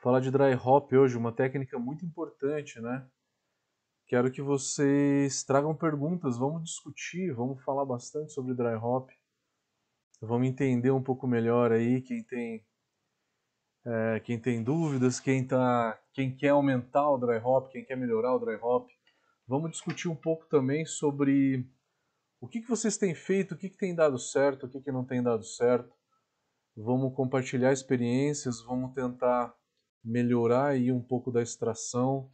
falar de dry hop hoje, uma técnica muito importante, né? Quero que vocês tragam perguntas, vamos discutir, vamos falar bastante sobre dry hop. Vamos entender um pouco melhor aí quem tem é, quem tem dúvidas, quem tá, quem quer aumentar o dry hop, quem quer melhorar o dry hop. Vamos discutir um pouco também sobre o que, que vocês têm feito, o que, que tem dado certo, o que, que não tem dado certo. Vamos compartilhar experiências, vamos tentar melhorar aí um pouco da extração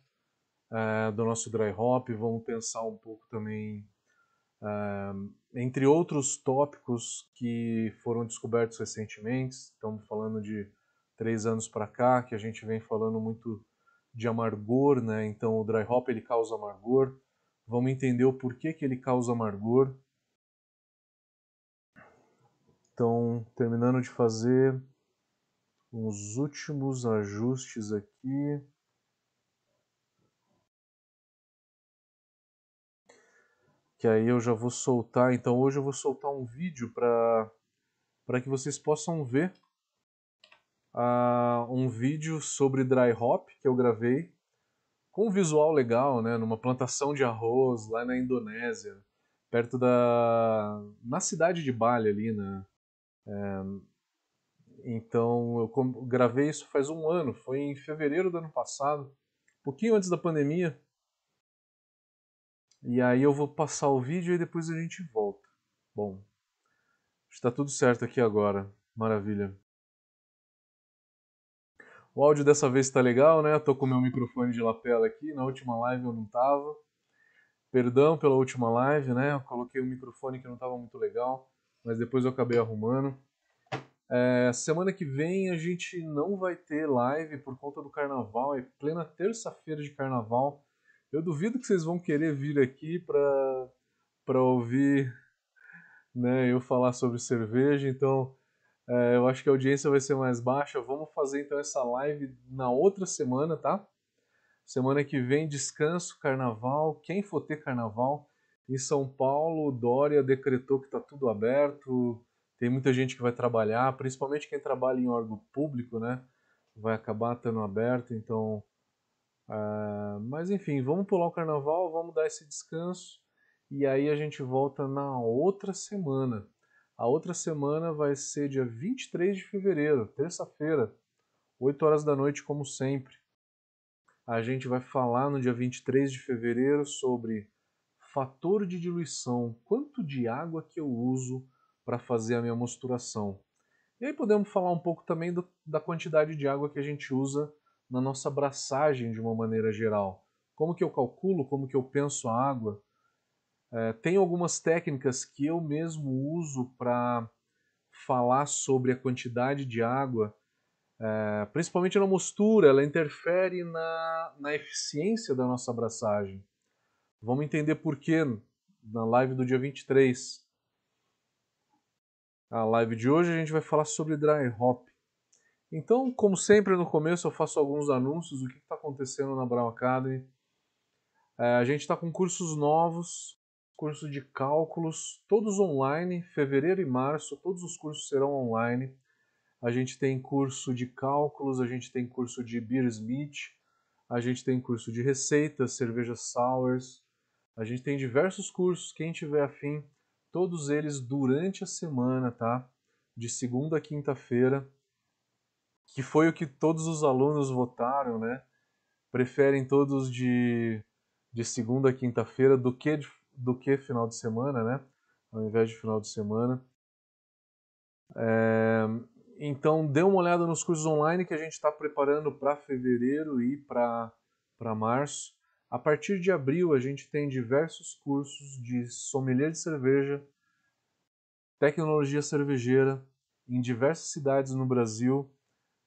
uh, do nosso dry hop, vamos pensar um pouco também, uh, entre outros tópicos que foram descobertos recentemente, estamos falando de três anos para cá, que a gente vem falando muito de amargor, né? Então o dry hop ele causa amargor. Vamos entender o porquê que ele causa amargor. Então, terminando de fazer uns últimos ajustes aqui. Que aí eu já vou soltar. Então hoje eu vou soltar um vídeo para para que vocês possam ver uh, um vídeo sobre dry hop que eu gravei com um visual legal, né, numa plantação de arroz lá na Indonésia, perto da na cidade de Bali ali, né? É, então eu gravei isso faz um ano, foi em fevereiro do ano passado, um pouquinho antes da pandemia. E aí eu vou passar o vídeo e depois a gente volta. Bom, está tudo certo aqui agora, maravilha. O áudio dessa vez está legal, né? Tô com meu microfone de lapela aqui. Na última live eu não tava. Perdão pela última live, né? Eu coloquei um microfone que não estava muito legal, mas depois eu acabei arrumando. É, semana que vem a gente não vai ter live por conta do carnaval, é plena terça-feira de carnaval. Eu duvido que vocês vão querer vir aqui para para ouvir né, eu falar sobre cerveja, então é, eu acho que a audiência vai ser mais baixa. Vamos fazer então essa live na outra semana, tá? Semana que vem, descanso, carnaval. Quem for ter carnaval, em São Paulo, Dória decretou que está tudo aberto. Tem muita gente que vai trabalhar, principalmente quem trabalha em órgão público, né? Vai acabar estando aberto, então. Uh, mas enfim, vamos pular o carnaval, vamos dar esse descanso e aí a gente volta na outra semana. A outra semana vai ser dia 23 de fevereiro, terça-feira, 8 horas da noite, como sempre. A gente vai falar no dia 23 de fevereiro sobre fator de diluição, quanto de água que eu uso para fazer a minha mosturação. E aí podemos falar um pouco também do, da quantidade de água que a gente usa na nossa abraçagem de uma maneira geral. Como que eu calculo, como que eu penso a água, é, tem algumas técnicas que eu mesmo uso para falar sobre a quantidade de água, é, principalmente na mostura, ela interfere na, na eficiência da nossa abraçagem. Vamos entender por quê na live do dia 23. A live de hoje a gente vai falar sobre dry hop. Então, como sempre no começo eu faço alguns anúncios do que está acontecendo na Brown Academy. É, a gente está com cursos novos, curso de cálculos, todos online, fevereiro e março, todos os cursos serão online. A gente tem curso de cálculos, a gente tem curso de beer smith, a gente tem curso de receitas, cervejas sours, a gente tem diversos cursos, quem tiver afim, todos eles durante a semana, tá? De segunda a quinta-feira, que foi o que todos os alunos votaram, né? Preferem todos de, de segunda a quinta-feira do que do que final de semana, né? Ao invés de final de semana. É, então, dê uma olhada nos cursos online que a gente está preparando para fevereiro e para março. A partir de abril, a gente tem diversos cursos de sommelier de cerveja, tecnologia cervejeira, em diversas cidades no Brasil.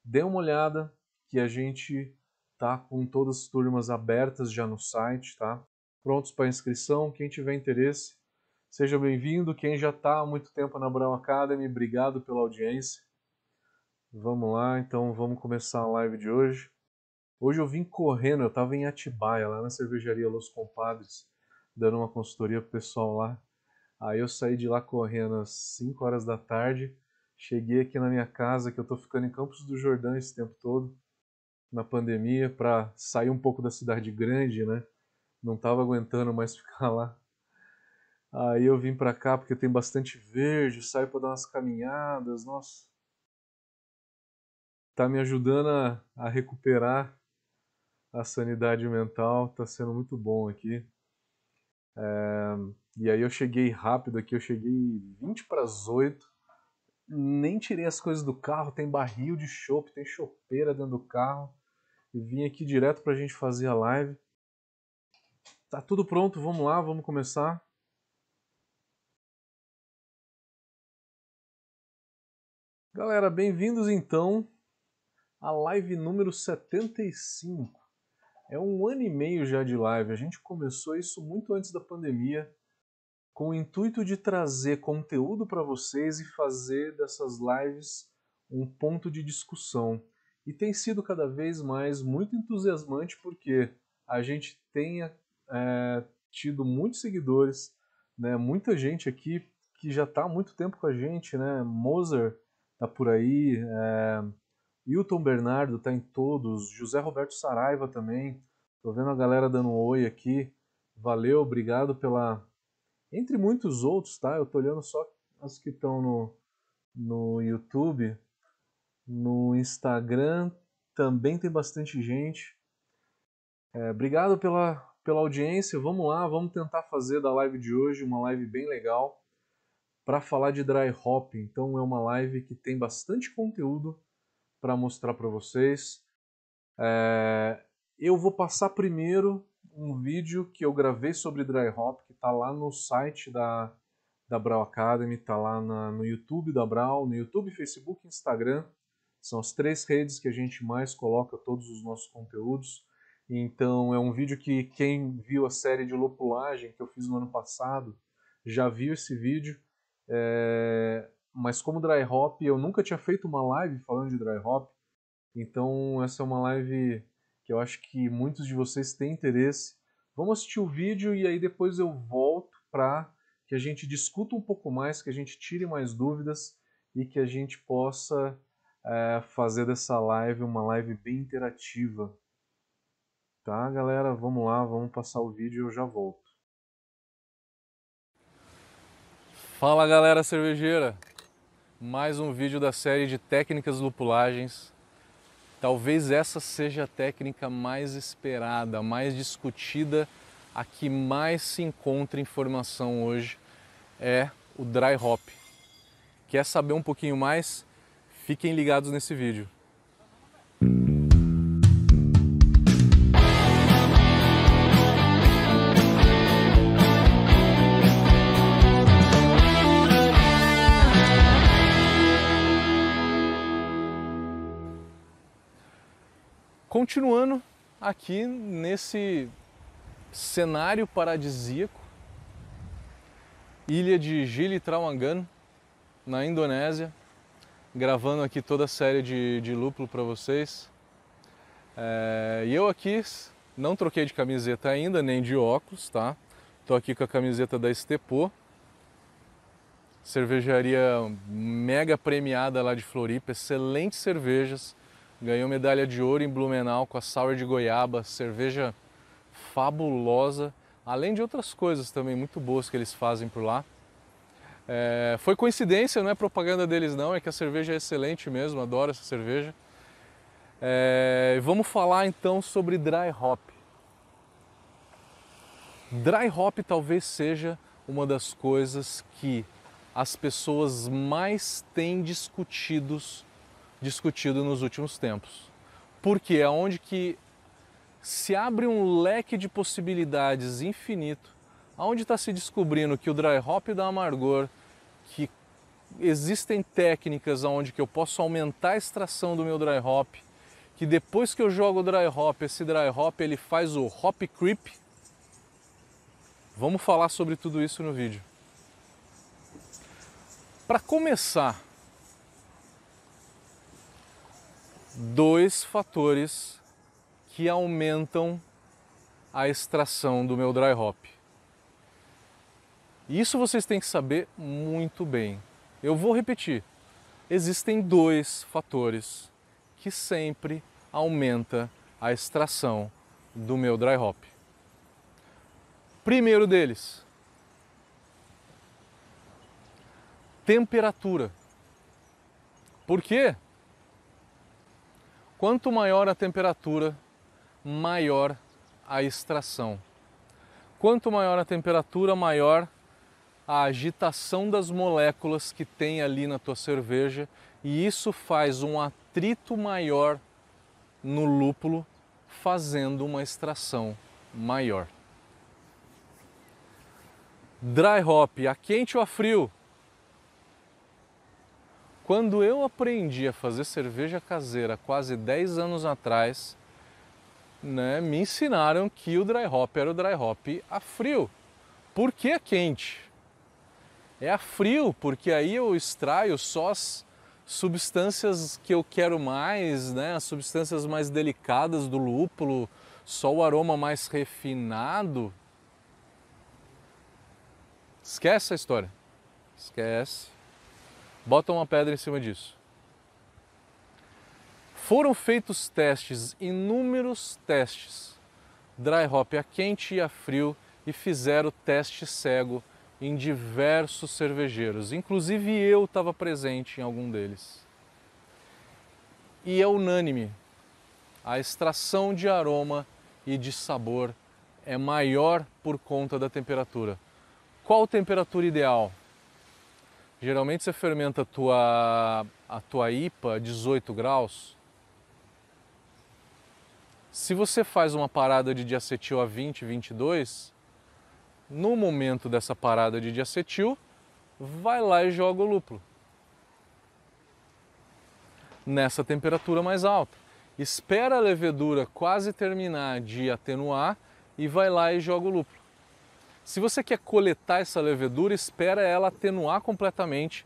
Dê uma olhada que a gente tá com todas as turmas abertas já no site, tá? prontos para inscrição. Quem tiver interesse, seja bem-vindo. Quem já está há muito tempo na Brown Academy, obrigado pela audiência. Vamos lá, então vamos começar a live de hoje. Hoje eu vim correndo, eu estava em Atibaia, lá na cervejaria Los Compadres, dando uma consultoria pro pessoal lá. Aí eu saí de lá correndo às 5 horas da tarde, cheguei aqui na minha casa, que eu estou ficando em Campos do Jordão esse tempo todo. na pandemia para sair um pouco da cidade grande, né? Não estava aguentando mais ficar lá. Aí eu vim para cá porque tem bastante verde, saio para dar umas caminhadas, nossa. Tá me ajudando a, a recuperar a sanidade mental, tá sendo muito bom aqui. É, e aí eu cheguei rápido aqui, eu cheguei 20 para as 8, nem tirei as coisas do carro, tem barril de chopp, tem chopeira dentro do carro. E vim aqui direto pra gente fazer a live. Tá tudo pronto, vamos lá, vamos começar. Galera, bem-vindos então à live número 75. É um ano e meio já de live, a gente começou isso muito antes da pandemia, com o intuito de trazer conteúdo para vocês e fazer dessas lives um ponto de discussão. E tem sido cada vez mais muito entusiasmante porque a gente tem é, tido muitos seguidores, né, muita gente aqui que já está há muito tempo com a gente, né? Moser tá por aí, é, Hilton Bernardo tá em todos, José Roberto Saraiva também. Tô vendo a galera dando um oi aqui. Valeu, obrigado pela. Entre muitos outros, tá? Eu tô olhando só as que estão no, no YouTube. No Instagram também tem bastante gente. É, obrigado pela, pela audiência. Vamos lá, vamos tentar fazer da live de hoje uma live bem legal para falar de dry hop. Então é uma live que tem bastante conteúdo para mostrar para vocês. É, eu vou passar primeiro um vídeo que eu gravei sobre dry hop, que está lá no site da, da Brau Academy, está lá na, no YouTube da Brau, no YouTube, Facebook e Instagram. São as três redes que a gente mais coloca todos os nossos conteúdos. Então é um vídeo que quem viu a série de lopulagem que eu fiz no ano passado já viu esse vídeo. É... Mas como dry hop, eu nunca tinha feito uma live falando de dry hop. Então essa é uma live que eu acho que muitos de vocês têm interesse. Vamos assistir o vídeo e aí depois eu volto para que a gente discuta um pouco mais, que a gente tire mais dúvidas e que a gente possa é, fazer dessa live uma live bem interativa. Tá, galera? Vamos lá, vamos passar o vídeo e eu já volto. Fala, galera cervejeira! Mais um vídeo da série de técnicas lupulagens. Talvez essa seja a técnica mais esperada, mais discutida, a que mais se encontra informação hoje é o dry hop. Quer saber um pouquinho mais? Fiquem ligados nesse vídeo. Continuando aqui nesse cenário paradisíaco, ilha de Gili Trawangan, na Indonésia, gravando aqui toda a série de, de lúpulo para vocês. É, e eu aqui não troquei de camiseta ainda, nem de óculos, tá? Tô aqui com a camiseta da Estepô, cervejaria mega premiada lá de Floripa, excelentes cervejas, ganhou medalha de ouro em Blumenau com a Sour de Goiaba, cerveja fabulosa, além de outras coisas também muito boas que eles fazem por lá. É, foi coincidência, não é propaganda deles não, é que a cerveja é excelente mesmo, adoro essa cerveja. É, vamos falar então sobre dry hop. Dry hop talvez seja uma das coisas que as pessoas mais têm discutidos discutido nos últimos tempos. Porque é onde que se abre um leque de possibilidades infinito, onde está se descobrindo que o dry hop dá amargor, que existem técnicas onde que eu posso aumentar a extração do meu dry hop, que depois que eu jogo o dry hop, esse dry hop ele faz o hop creep. Vamos falar sobre tudo isso no vídeo. Para começar, dois fatores que aumentam a extração do meu dry hop. Isso vocês têm que saber muito bem. Eu vou repetir. Existem dois fatores que sempre aumenta a extração do meu dry hop. Primeiro deles, temperatura. Por quê? Quanto maior a temperatura, maior a extração. Quanto maior a temperatura, maior a agitação das moléculas que tem ali na tua cerveja e isso faz um atrito maior no lúpulo, fazendo uma extração maior. Dry hop, a quente ou a frio? Quando eu aprendi a fazer cerveja caseira quase 10 anos atrás, né, me ensinaram que o dry hop era o dry hop a frio. Por que a quente? É a frio, porque aí eu extraio só as substâncias que eu quero mais, né, as substâncias mais delicadas do lúpulo, só o aroma mais refinado. Esquece a história. Esquece. Bota uma pedra em cima disso. Foram feitos testes, inúmeros testes, dry hop a quente e a frio, e fizeram teste cego em diversos cervejeiros. Inclusive eu estava presente em algum deles. E é unânime: a extração de aroma e de sabor é maior por conta da temperatura. Qual temperatura ideal? Geralmente você fermenta a tua, a tua IPA a 18 graus. Se você faz uma parada de diacetil a 20, 22, no momento dessa parada de diacetil, vai lá e joga o lúpulo. Nessa temperatura mais alta. Espera a levedura quase terminar de atenuar e vai lá e joga o lúpulo. Se você quer coletar essa levedura, espera ela atenuar completamente,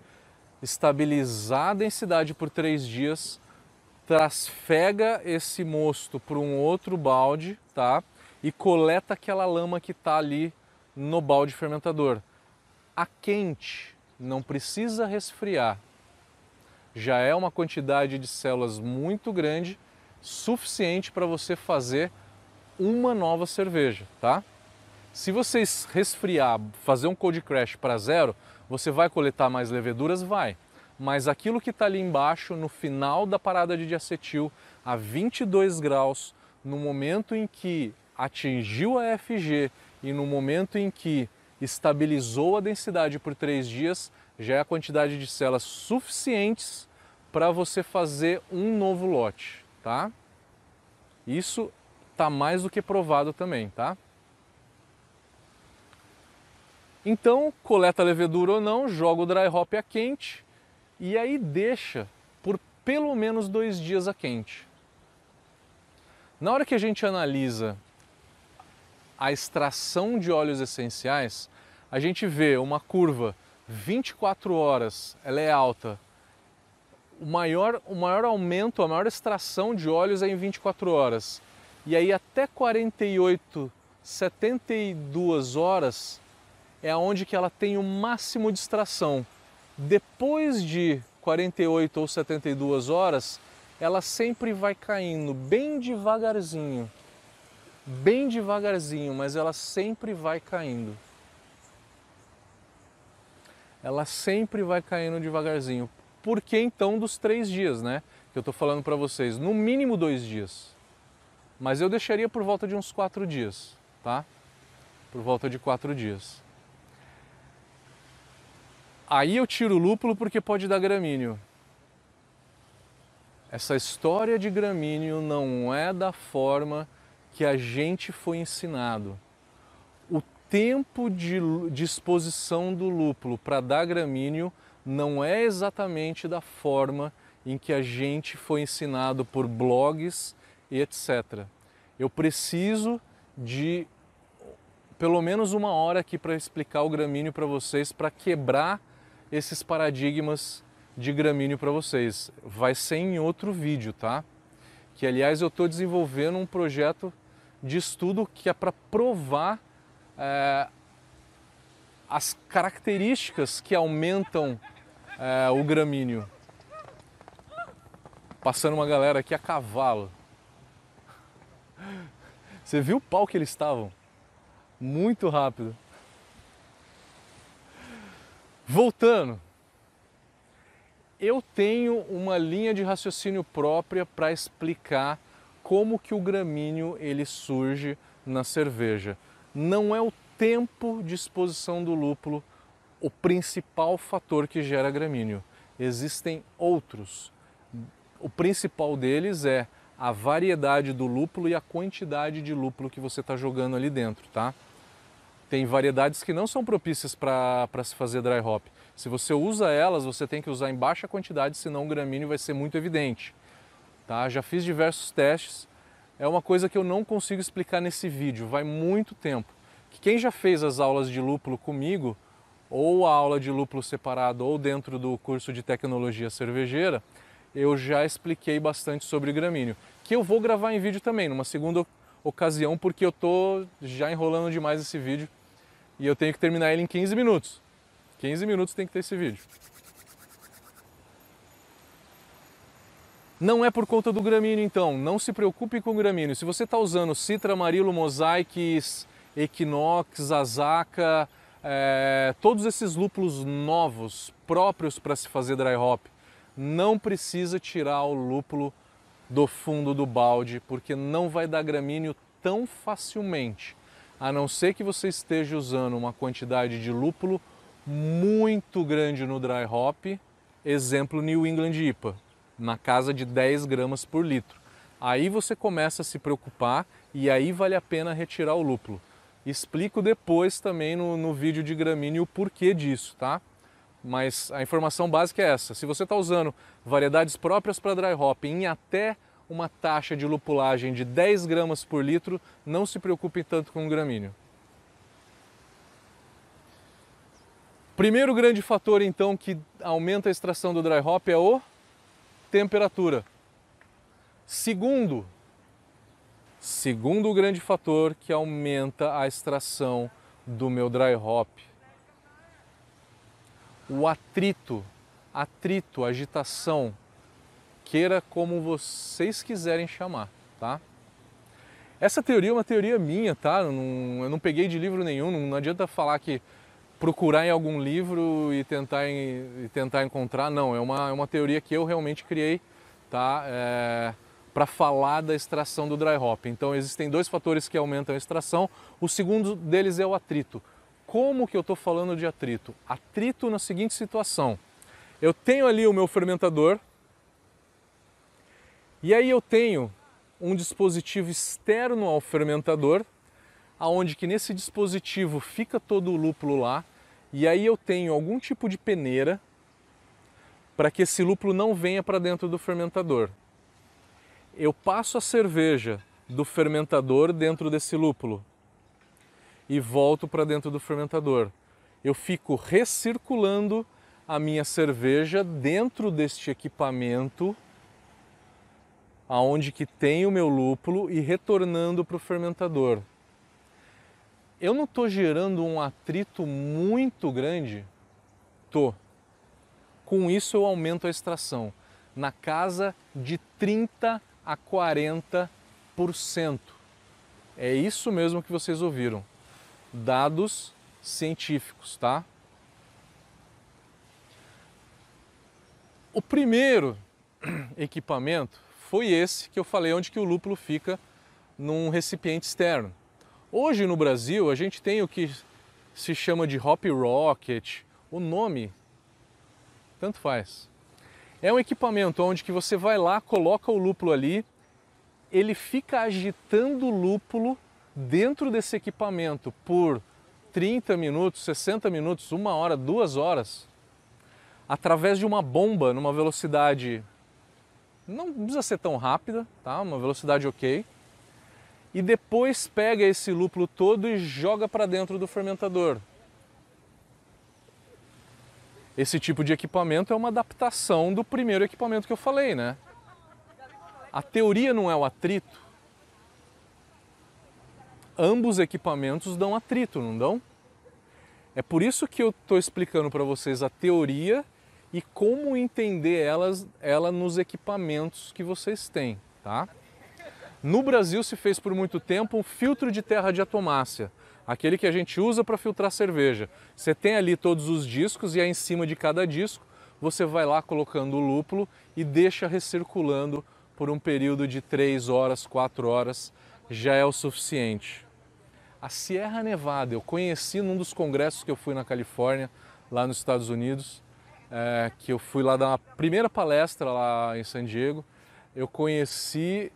estabilizar a densidade por três dias, trasfega esse mosto para um outro balde, tá? E coleta aquela lama que está ali no balde fermentador. A quente, não precisa resfriar. Já é uma quantidade de células muito grande, suficiente para você fazer uma nova cerveja, tá? Se você resfriar, fazer um cold crash para zero, você vai coletar mais leveduras? Vai. Mas aquilo que está ali embaixo, no final da parada de diacetil, a 22 graus, no momento em que atingiu a FG e no momento em que estabilizou a densidade por três dias, já é a quantidade de células suficientes para você fazer um novo lote, tá? Isso está mais do que provado também, tá? Então, coleta a levedura ou não, joga o dry hop a quente e aí deixa por pelo menos dois dias a quente. Na hora que a gente analisa a extração de óleos essenciais, a gente vê uma curva 24 horas, ela é alta. O maior, o maior aumento, a maior extração de óleos é em 24 horas. E aí até 48, 72 horas é onde que ela tem o máximo de extração. Depois de 48 ou 72 horas, ela sempre vai caindo bem devagarzinho. Bem devagarzinho, mas ela sempre vai caindo. Ela sempre vai caindo devagarzinho. Por que então dos três dias, né? Que eu estou falando para vocês, no mínimo dois dias. Mas eu deixaria por volta de uns quatro dias, tá? Por volta de quatro dias. Aí eu tiro o lúpulo porque pode dar gramíneo. Essa história de gramíneo não é da forma que a gente foi ensinado. O tempo de, de exposição do lúpulo para dar gramíneo não é exatamente da forma em que a gente foi ensinado por blogs e etc. Eu preciso de pelo menos uma hora aqui para explicar o gramíneo para vocês, para quebrar esses paradigmas de gramíneo para vocês. Vai ser em outro vídeo, tá? Que aliás eu estou desenvolvendo um projeto de estudo que é para provar é, as características que aumentam é, o gramíneo. Passando uma galera aqui a cavalo. Você viu o pau que eles estavam? Muito rápido. Voltando, eu tenho uma linha de raciocínio própria para explicar como que o gramíneo ele surge na cerveja. Não é o tempo de exposição do lúpulo o principal fator que gera gramíneo. Existem outros. O principal deles é a variedade do lúpulo e a quantidade de lúpulo que você está jogando ali dentro, tá? Tem variedades que não são propícias para se fazer dry hop. Se você usa elas, você tem que usar em baixa quantidade, senão o gramíneo vai ser muito evidente. Tá? Já fiz diversos testes, é uma coisa que eu não consigo explicar nesse vídeo, vai muito tempo. Quem já fez as aulas de lúpulo comigo, ou a aula de lúpulo separado, ou dentro do curso de tecnologia cervejeira, eu já expliquei bastante sobre gramíneo, que eu vou gravar em vídeo também, numa segunda ocasião, porque eu tô já enrolando demais esse vídeo e eu tenho que terminar ele em 15 minutos. 15 minutos tem que ter esse vídeo. Não é por conta do gramíneo então, não se preocupe com o gramíneo. Se você está usando Citra, Amarillo, Mosaics, Equinox, Azaka, é, todos esses lúpulos novos, próprios para se fazer dry hop, não precisa tirar o lúpulo do fundo do balde, porque não vai dar gramíneo tão facilmente, a não ser que você esteja usando uma quantidade de lúpulo muito grande no dry hop, exemplo New England IPA, na casa de 10 gramas por litro. Aí você começa a se preocupar e aí vale a pena retirar o lúpulo. Explico depois também no, no vídeo de gramíneo o porquê disso, tá? Mas a informação básica é essa. Se você está usando variedades próprias para dry hop em até uma taxa de lupulagem de 10 gramas por litro, não se preocupe tanto com o gramíneo. Primeiro grande fator então que aumenta a extração do dry hop é o temperatura. Segundo, segundo grande fator que aumenta a extração do meu dry hop, o atrito, atrito, agitação, queira como vocês quiserem chamar, tá? Essa teoria é uma teoria minha, tá? Eu não, eu não peguei de livro nenhum, não, não adianta falar que procurar em algum livro e tentar, e tentar encontrar. Não, é uma, é uma teoria que eu realmente criei tá? É, para falar da extração do dry hop. Então existem dois fatores que aumentam a extração. O segundo deles é o atrito. Como que eu estou falando de atrito? Atrito na seguinte situação. Eu tenho ali o meu fermentador e aí eu tenho um dispositivo externo ao fermentador, aonde que nesse dispositivo fica todo o lúpulo lá, e aí eu tenho algum tipo de peneira para que esse lúpulo não venha para dentro do fermentador. Eu passo a cerveja do fermentador dentro desse lúpulo e volto para dentro do fermentador. Eu fico recirculando a minha cerveja dentro deste equipamento aonde que tem o meu lúpulo e retornando para o fermentador eu não estou gerando um atrito muito grande? Tô. Com isso eu aumento a extração na casa de 30 a 40%. É isso mesmo que vocês ouviram. Dados científicos, tá? O primeiro equipamento foi esse que eu falei onde que o lúpulo fica num recipiente externo. Hoje no Brasil a gente tem o que se chama de Hop Rocket, o nome tanto faz. É um equipamento onde que você vai lá, coloca o lúpulo ali, ele fica agitando o lúpulo dentro desse equipamento por 30 minutos, 60 minutos, uma hora, duas horas, através de uma bomba numa velocidade não precisa ser tão rápida, tá? Uma velocidade ok e depois pega esse lúpulo todo e joga para dentro do fermentador. Esse tipo de equipamento é uma adaptação do primeiro equipamento que eu falei, né? A teoria não é o atrito. Ambos equipamentos dão atrito, não dão? É por isso que eu estou explicando para vocês a teoria e como entender elas, ela nos equipamentos que vocês têm, tá? No Brasil se fez por muito tempo um filtro de terra de atomácia, aquele que a gente usa para filtrar cerveja. Você tem ali todos os discos e aí em cima de cada disco você vai lá colocando o lúpulo e deixa recirculando por um período de 3 horas, 4 horas, já é o suficiente. A Sierra Nevada eu conheci num dos congressos que eu fui na Califórnia, lá nos Estados Unidos, é, que eu fui lá dar uma primeira palestra lá em San Diego. Eu conheci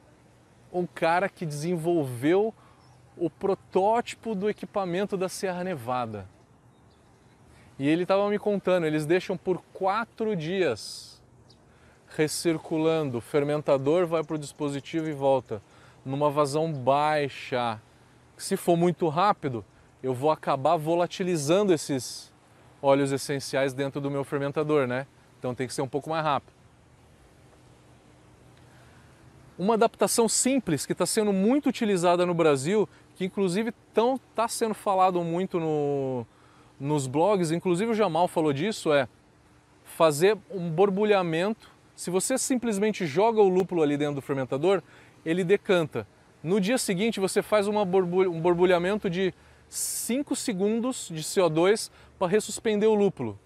um cara que desenvolveu o protótipo do equipamento da Sierra Nevada. E ele estava me contando, eles deixam por quatro dias recirculando, o fermentador vai para o dispositivo e volta numa vazão baixa. Se for muito rápido, eu vou acabar volatilizando esses óleos essenciais dentro do meu fermentador, né? Então tem que ser um pouco mais rápido. Uma adaptação simples que está sendo muito utilizada no Brasil, que inclusive está sendo falado muito no, nos blogs, inclusive o Jamal falou disso, é fazer um borbulhamento. Se você simplesmente joga o lúpulo ali dentro do fermentador, ele decanta. No dia seguinte, você faz borbulha, um borbulhamento de 5 segundos de CO2 para ressuspender o lúpulo.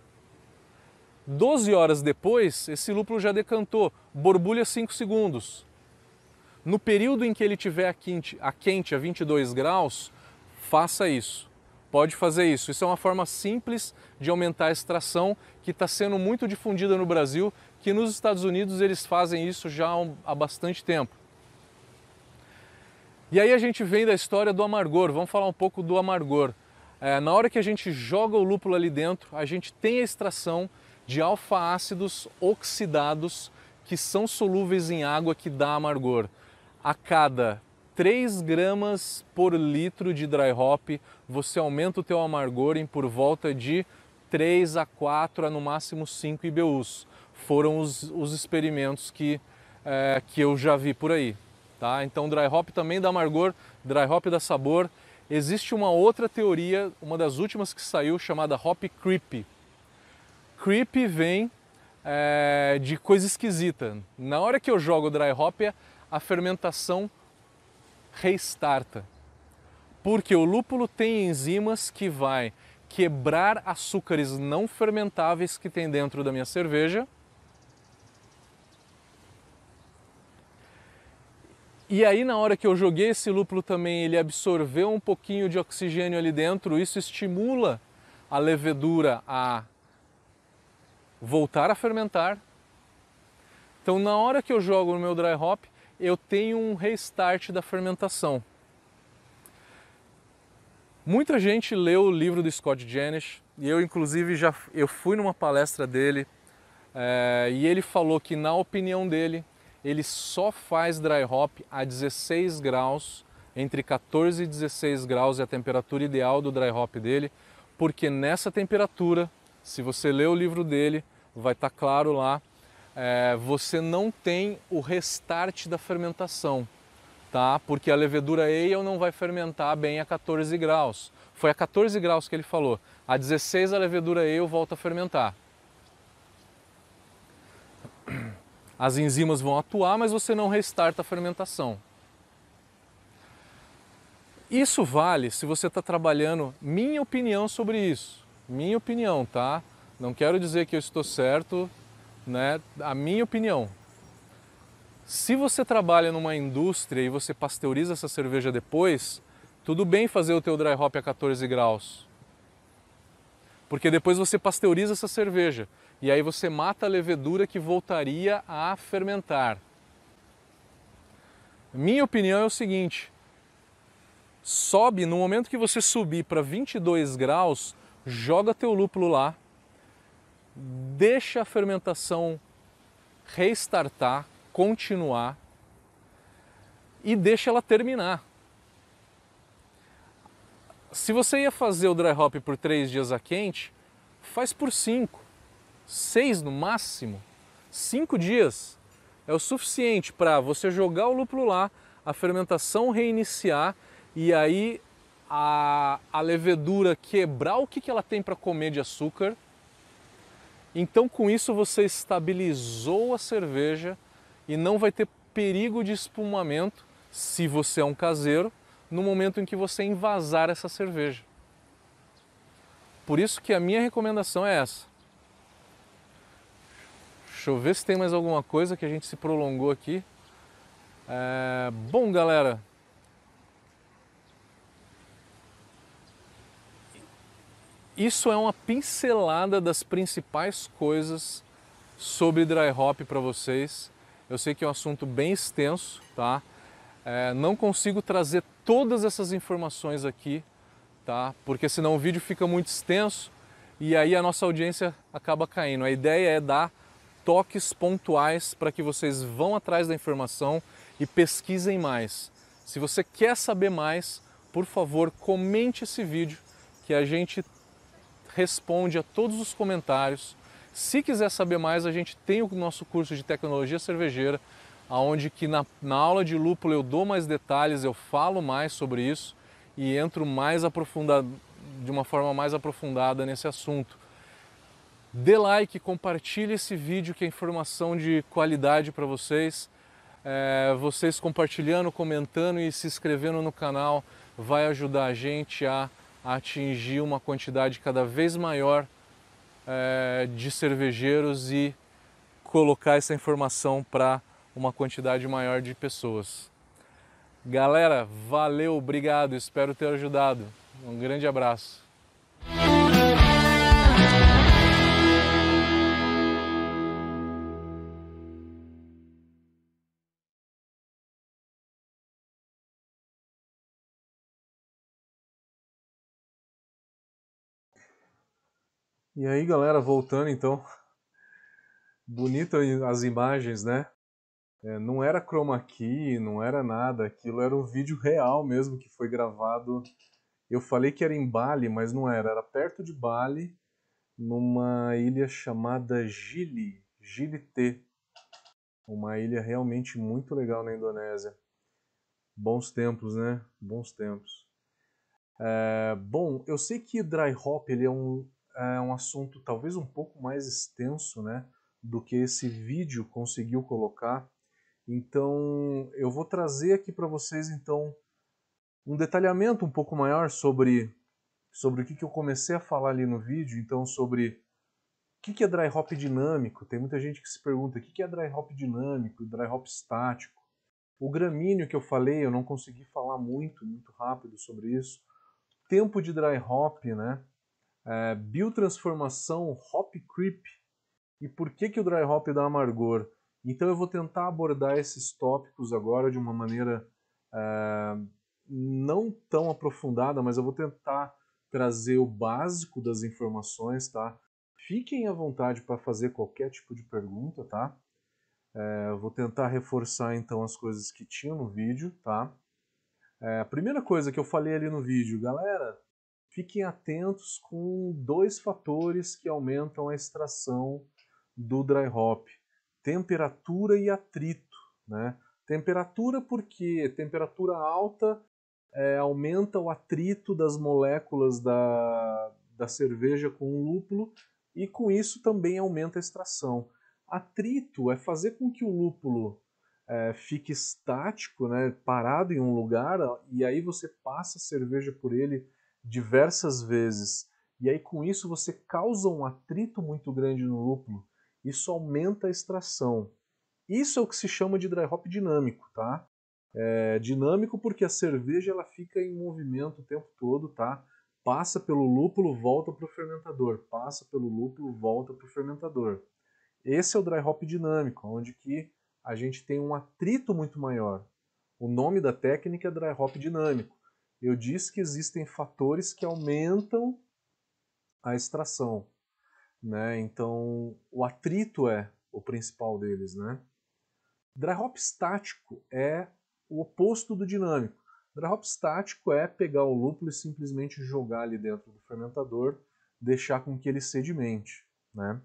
12 horas depois, esse lúpulo já decantou, borbulha 5 segundos. No período em que ele estiver a quente, a quente a 22 graus, faça isso. Pode fazer isso. Isso é uma forma simples de aumentar a extração que está sendo muito difundida no Brasil, que nos Estados Unidos eles fazem isso já há bastante tempo. E aí a gente vem da história do amargor, vamos falar um pouco do amargor. É, na hora que a gente joga o lúpulo ali dentro, a gente tem a extração de alfa-ácidos oxidados que são solúveis em água que dá amargor. A cada 3 gramas por litro de dry hop, você aumenta o teu amargor em por volta de 3 a 4 a no máximo 5 IBUs. Foram os, os experimentos que, é, que eu já vi por aí. Tá? Então dry hop também dá amargor, dry hop dá sabor. Existe uma outra teoria, uma das últimas que saiu, chamada hop creep. Creep vem é, de coisa esquisita. Na hora que eu jogo dry hop, a fermentação restarta. Porque o lúpulo tem enzimas que vai quebrar açúcares não fermentáveis que tem dentro da minha cerveja E aí na hora que eu joguei esse lúpulo também, ele absorveu um pouquinho de oxigênio ali dentro, isso estimula a levedura a voltar a fermentar. Então na hora que eu jogo no meu dry hop, eu tenho um restart da fermentação. Muita gente leu o livro do Scott Janish e eu inclusive já eu fui numa palestra dele é, e ele falou que na opinião dele ele só faz dry hop a 16 graus, entre 14 e 16 graus é a temperatura ideal do dry hop dele, porque nessa temperatura, se você ler o livro dele, vai estar tá claro lá, é, você não tem o restart da fermentação, tá? Porque a levedura ale não vai fermentar bem a 14 graus. Foi a 14 graus que ele falou. A 16 a levedura ale volta a fermentar. As enzimas vão atuar, mas você não restarta a fermentação. Isso vale se você está trabalhando, minha opinião sobre isso, minha opinião, tá? Não quero dizer que eu estou certo, né? A minha opinião. Se você trabalha numa indústria e você pasteuriza essa cerveja depois, tudo bem fazer o teu dry hop a 14 graus. Porque depois você pasteuriza essa cerveja e aí você mata a levedura que voltaria a fermentar. Minha opinião é o seguinte: sobe, no momento que você subir para 22 graus, joga teu lúpulo lá, deixa a fermentação restartar, continuar e deixa ela terminar. Se você ia fazer o dry hop por três dias a quente, faz por cinco seis no máximo, cinco dias é o suficiente para você jogar o lúpulo lá, a fermentação reiniciar e aí a, a levedura quebrar o que, que ela tem para comer de açúcar. Então, com isso, você estabilizou a cerveja e não vai ter perigo de espumamento se você é um caseiro, no momento em que você envasar essa cerveja. Por isso que a minha recomendação é essa. Deixa eu ver se tem mais alguma coisa que a gente se prolongou aqui. É... Bom, galera, isso é uma pincelada das principais coisas sobre dry hop para vocês. Eu sei que é um assunto bem extenso, tá? É, não consigo trazer todas essas informações aqui, tá? Porque senão o vídeo fica muito extenso e aí a nossa audiência acaba caindo. A ideia é dar toques pontuais para que vocês vão atrás da informação e pesquisem mais. Se você quer saber mais, por favor, comente esse vídeo que a gente responde a todos os comentários. Se quiser saber mais, a gente tem o nosso curso de tecnologia cervejeira, onde que na, na aula de lúpulo eu dou mais detalhes, eu falo mais sobre isso e entro mais aprofundado, de uma forma mais aprofundada nesse assunto. Dê like, compartilhe esse vídeo que é informação de qualidade para vocês. É, vocês compartilhando, comentando e se inscrevendo no canal vai ajudar a gente a atingir uma quantidade cada vez maior é, de cervejeiros e colocar essa informação para uma quantidade maior de pessoas. Galera, valeu, obrigado, espero ter ajudado. Um grande abraço. E aí, galera, voltando então. Bonita as imagens, né? É, não era chroma key, não era nada, aquilo era um vídeo real mesmo que foi gravado. Eu falei que era em Bali, mas não era, era perto de Bali, numa ilha chamada Gili, Gili T. Uma ilha realmente muito legal na Indonésia. Bons tempos, né? Bons tempos. É, bom, eu sei que dry hop ele é um, é um assunto talvez um pouco mais extenso né, do que esse vídeo conseguiu colocar. Então eu vou trazer aqui para vocês então um detalhamento um pouco maior sobre, sobre o que, que eu comecei a falar ali no vídeo, então sobre o que, que é dry hop dinâmico. Tem muita gente que se pergunta o que, que é dry hop dinâmico, dry hop estático. O gramíneo que eu falei, eu não consegui falar muito, muito rápido sobre isso. Tempo de dry hop, né? É, biotransformação, hop creep e por que, que o dry hop dá amargor. Então eu vou tentar abordar esses tópicos agora de uma maneira é, não tão aprofundada, mas eu vou tentar trazer o básico das informações, tá? Fiquem à vontade para fazer qualquer tipo de pergunta, tá? É, vou tentar reforçar então as coisas que tinham no vídeo, tá? É, a primeira coisa que eu falei ali no vídeo, galera, fiquem atentos com dois fatores que aumentam a extração do dry hop: temperatura e atrito. Né? Temperatura porque temperatura alta é, aumenta o atrito das moléculas da, da cerveja com o lúpulo e com isso também aumenta a extração. Atrito é fazer com que o lúpulo é, fique estático, né, parado em um lugar, e aí você passa a cerveja por ele diversas vezes. E aí com isso você causa um atrito muito grande no lúpulo. Isso aumenta a extração. Isso é o que se chama de dry hop dinâmico, tá? É dinâmico porque a cerveja ela fica em movimento o tempo todo, tá? Passa pelo lúpulo, volta para o fermentador. Passa pelo lúpulo, volta para o fermentador. Esse é o dry hop dinâmico, onde que a gente tem um atrito muito maior. O nome da técnica é dry hop dinâmico eu disse que existem fatores que aumentam a extração. Né? Então, o atrito é o principal deles. Né? Dry hop estático é o oposto do dinâmico. Dry hop estático é pegar o lúpulo e simplesmente jogar ali dentro do fermentador, deixar com que ele sedimente. Né?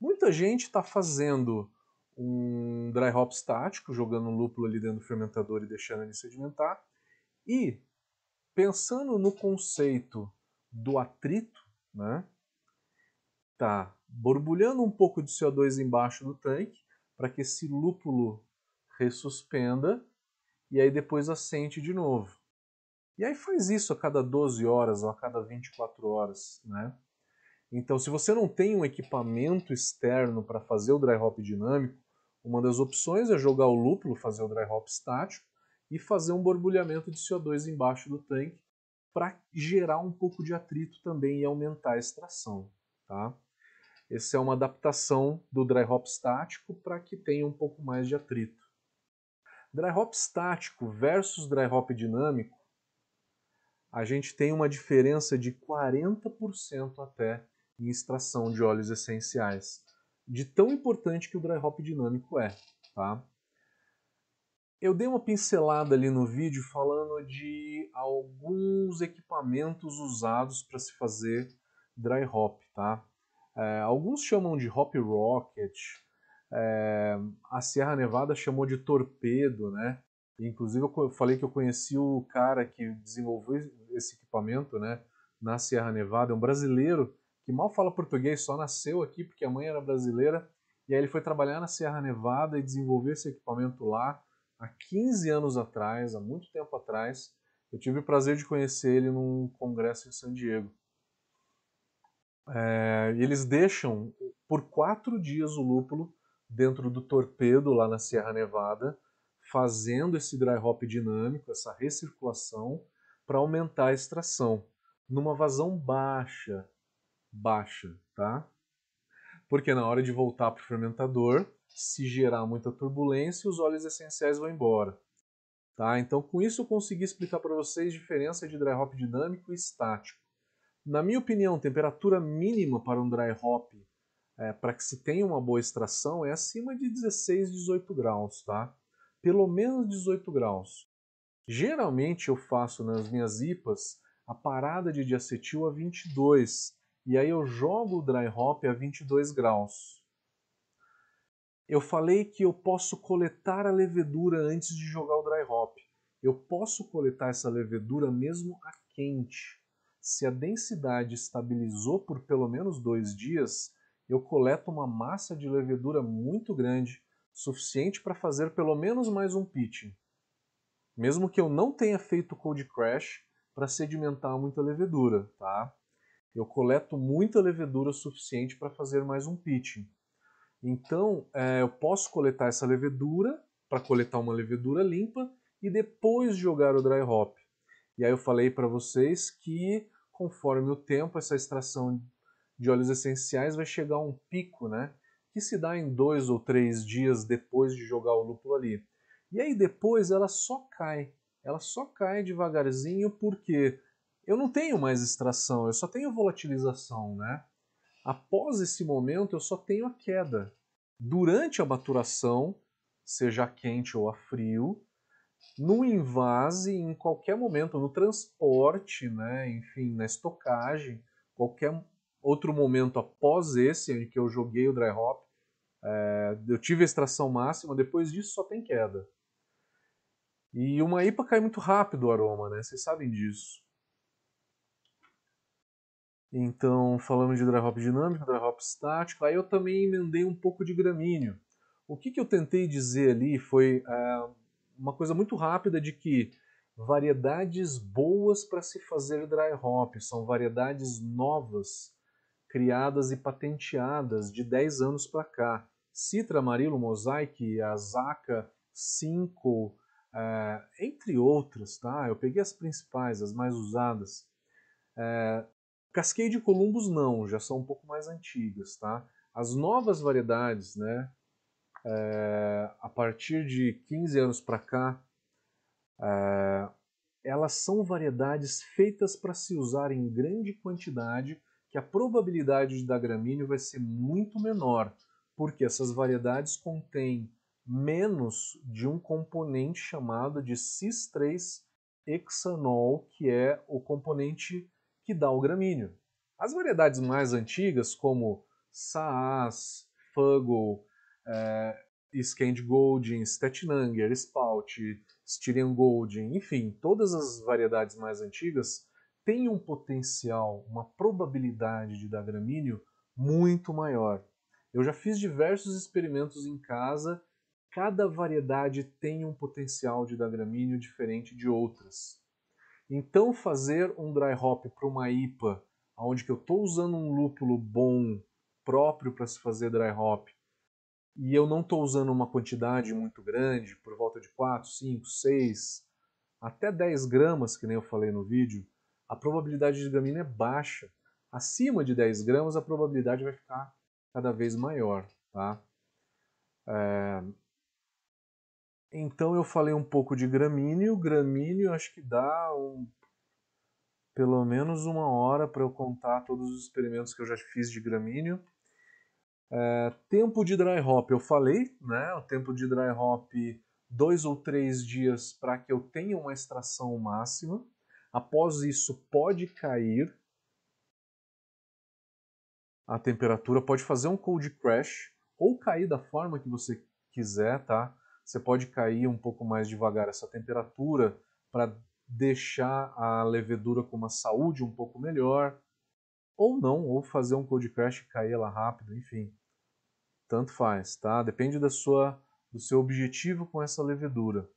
Muita gente está fazendo um dry hop estático, jogando o lúpulo ali dentro do fermentador e deixando ele sedimentar, e pensando no conceito do atrito, né? Tá borbulhando um pouco de CO2 embaixo do tanque para que esse lúpulo ressuspenda e aí depois assente de novo. E aí faz isso a cada 12 horas ou a cada 24 horas, né? Então, se você não tem um equipamento externo para fazer o dry hop dinâmico, uma das opções é jogar o lúpulo, fazer o dry hop estático e fazer um borbulhamento de CO2 embaixo do tanque para gerar um pouco de atrito também e aumentar a extração. Tá? Essa é uma adaptação do dry hop estático para que tenha um pouco mais de atrito. Dry hop estático versus dry hop dinâmico, a gente tem uma diferença de 40% até em extração de óleos essenciais, de tão importante que o dry hop dinâmico é. Tá? Eu dei uma pincelada ali no vídeo falando de alguns equipamentos usados para se fazer dry hop. Tá? É, alguns chamam de hop rocket, é, a Sierra Nevada chamou de torpedo, né? Inclusive eu falei que eu conheci o cara que desenvolveu esse equipamento, né? Na Sierra Nevada, é um brasileiro que mal fala português, só nasceu aqui porque a mãe era brasileira. E aí ele foi trabalhar na Sierra Nevada e desenvolver esse equipamento lá há 15 anos atrás, há muito tempo atrás. Eu tive o prazer de conhecer ele num congresso em San Diego. É, eles deixam por quatro dias o lúpulo dentro do torpedo lá na Sierra Nevada, fazendo esse dry hop dinâmico, essa recirculação, para aumentar a extração, numa vazão baixa, baixa, tá? Porque na hora de voltar para o fermentador, se gerar muita turbulência, os óleos essenciais vão embora. Tá? Então, com isso eu consegui explicar para vocês a diferença de dry hop dinâmico e estático. Na minha opinião, temperatura mínima para um dry hop é, para que se tenha uma boa extração é acima de 16, 18 graus, tá? Pelo menos 18 graus. Geralmente eu faço nas minhas IPAs a parada de diacetil a 22 e aí eu jogo o dry hop a 22 graus. Eu falei que eu posso coletar a levedura antes de jogar o dry hop. Eu posso coletar essa levedura mesmo a quente. Se a densidade estabilizou por pelo menos dois dias, eu coleto uma massa de levedura muito grande, suficiente para fazer pelo menos mais um pitching. Mesmo que eu não tenha feito cold crash para sedimentar muita levedura, tá? Eu coleto muita levedura suficiente para fazer mais um pitching. Então, é, eu posso coletar essa levedura para coletar uma levedura limpa e depois jogar o dry hop. E aí eu falei para vocês que conforme o tempo essa extração de óleos essenciais vai chegar a um pico, né? Que se dá em dois ou três dias depois de jogar o lúpulo ali. E aí depois ela só cai. Ela só cai devagarzinho porque eu não tenho mais extração, eu só tenho volatilização, né? Após esse momento eu só tenho a queda. Durante a maturação, seja a quente ou a frio, no invase, em qualquer momento, no transporte, né, enfim, na estocagem, qualquer outro momento após esse, em que eu joguei o dry hop, é, eu tive a extração máxima, depois disso só tem queda. E uma IPA cai muito rápido o aroma, né? Vocês sabem disso. Então, falando de dry hop dinâmico, dry hop estático, aí eu também emendei um pouco de gramíneo. O que, que eu tentei dizer ali foi é, uma coisa muito rápida de que variedades boas para se fazer dry hop são variedades novas criadas e patenteadas de 10 anos para cá. Citra, Amarillo, Mosaic, Azaka, Cinco, é, entre outras, tá? Eu peguei as principais, as mais usadas. É, Cascade Columbus não, já são um pouco mais antigas, tá? As novas variedades, né? É, a partir de 15 anos para cá, é, elas são variedades feitas para se usar em grande quantidade que a probabilidade de dar gramíneo vai ser muito menor, porque essas variedades contêm menos de um componente chamado de cis-3-hexanol, que é o componente que dá o gramíneo. As variedades mais antigas, como Saas, Fuggle, é, Scand Golding, Stetnanger, Spout, Styrian Golding, enfim, todas as variedades mais antigas tem um potencial, uma probabilidade de dar gramíneo muito maior. Eu já fiz diversos experimentos em casa cada variedade tem um potencial de dar gramíneo diferente de outras. Então fazer um dry hop para uma IPA, onde eu estou usando um lúpulo bom, próprio para se fazer dry hop, e eu não estou usando uma quantidade muito grande, por volta de 4, 5, 6, até 10 gramas, que nem eu falei no vídeo, a probabilidade de gramínea é baixa. Acima de 10 gramas, a probabilidade vai ficar cada vez maior. Tá? É... Então eu falei um pouco de gramíneo. Gramíneo acho que dá um... pelo menos uma hora para eu contar todos os experimentos que eu já fiz de gramíneo. É... Tempo de dry hop, eu falei, né? O tempo de dry hop dois ou três dias para que eu tenha uma extração máxima. Após isso, pode cair a temperatura, pode fazer um cold crash ou cair da forma que você quiser, tá? Você pode cair um pouco mais devagar essa temperatura para deixar a levedura com uma saúde um pouco melhor, ou não, ou fazer um cold crash e cair ela rápido, enfim. Tanto faz, tá? Depende da sua do seu objetivo com essa levedura.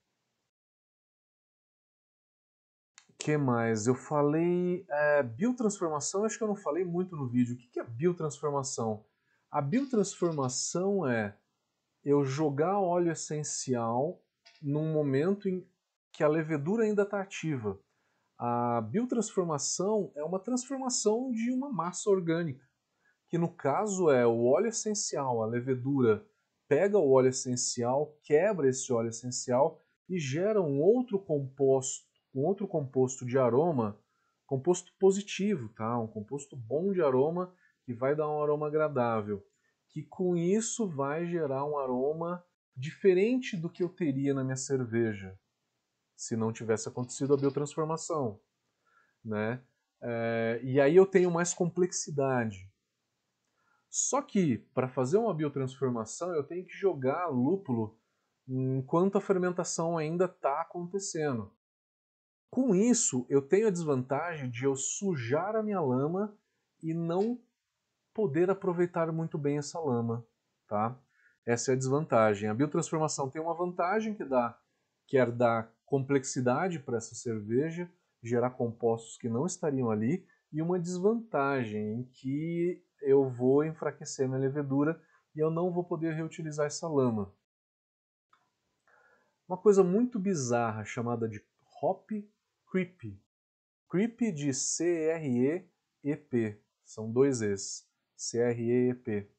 que mais? Eu falei é, biotransformação, acho que eu não falei muito no vídeo. O que é biotransformação? A biotransformação é eu jogar óleo essencial num momento em que a levedura ainda está ativa. A biotransformação é uma transformação de uma massa orgânica, que no caso é o óleo essencial, a levedura pega o óleo essencial, quebra esse óleo essencial e gera um outro composto um outro composto de aroma, composto positivo, tá? Um composto bom de aroma que vai dar um aroma agradável, que com isso vai gerar um aroma diferente do que eu teria na minha cerveja, se não tivesse acontecido a biotransformação, né? É, e aí eu tenho mais complexidade. Só que para fazer uma biotransformação eu tenho que jogar lúpulo enquanto a fermentação ainda está acontecendo. Com isso, eu tenho a desvantagem de eu sujar a minha lama e não poder aproveitar muito bem essa lama, tá? Essa é a desvantagem. A biotransformação tem uma vantagem que dá, quer dar complexidade para essa cerveja, gerar compostos que não estariam ali, e uma desvantagem em que eu vou enfraquecer minha levedura e eu não vou poder reutilizar essa lama. Uma coisa muito bizarra chamada de hop Creep. Creep de C-R-E-E-P. São dois E's. C-R-E-E-P.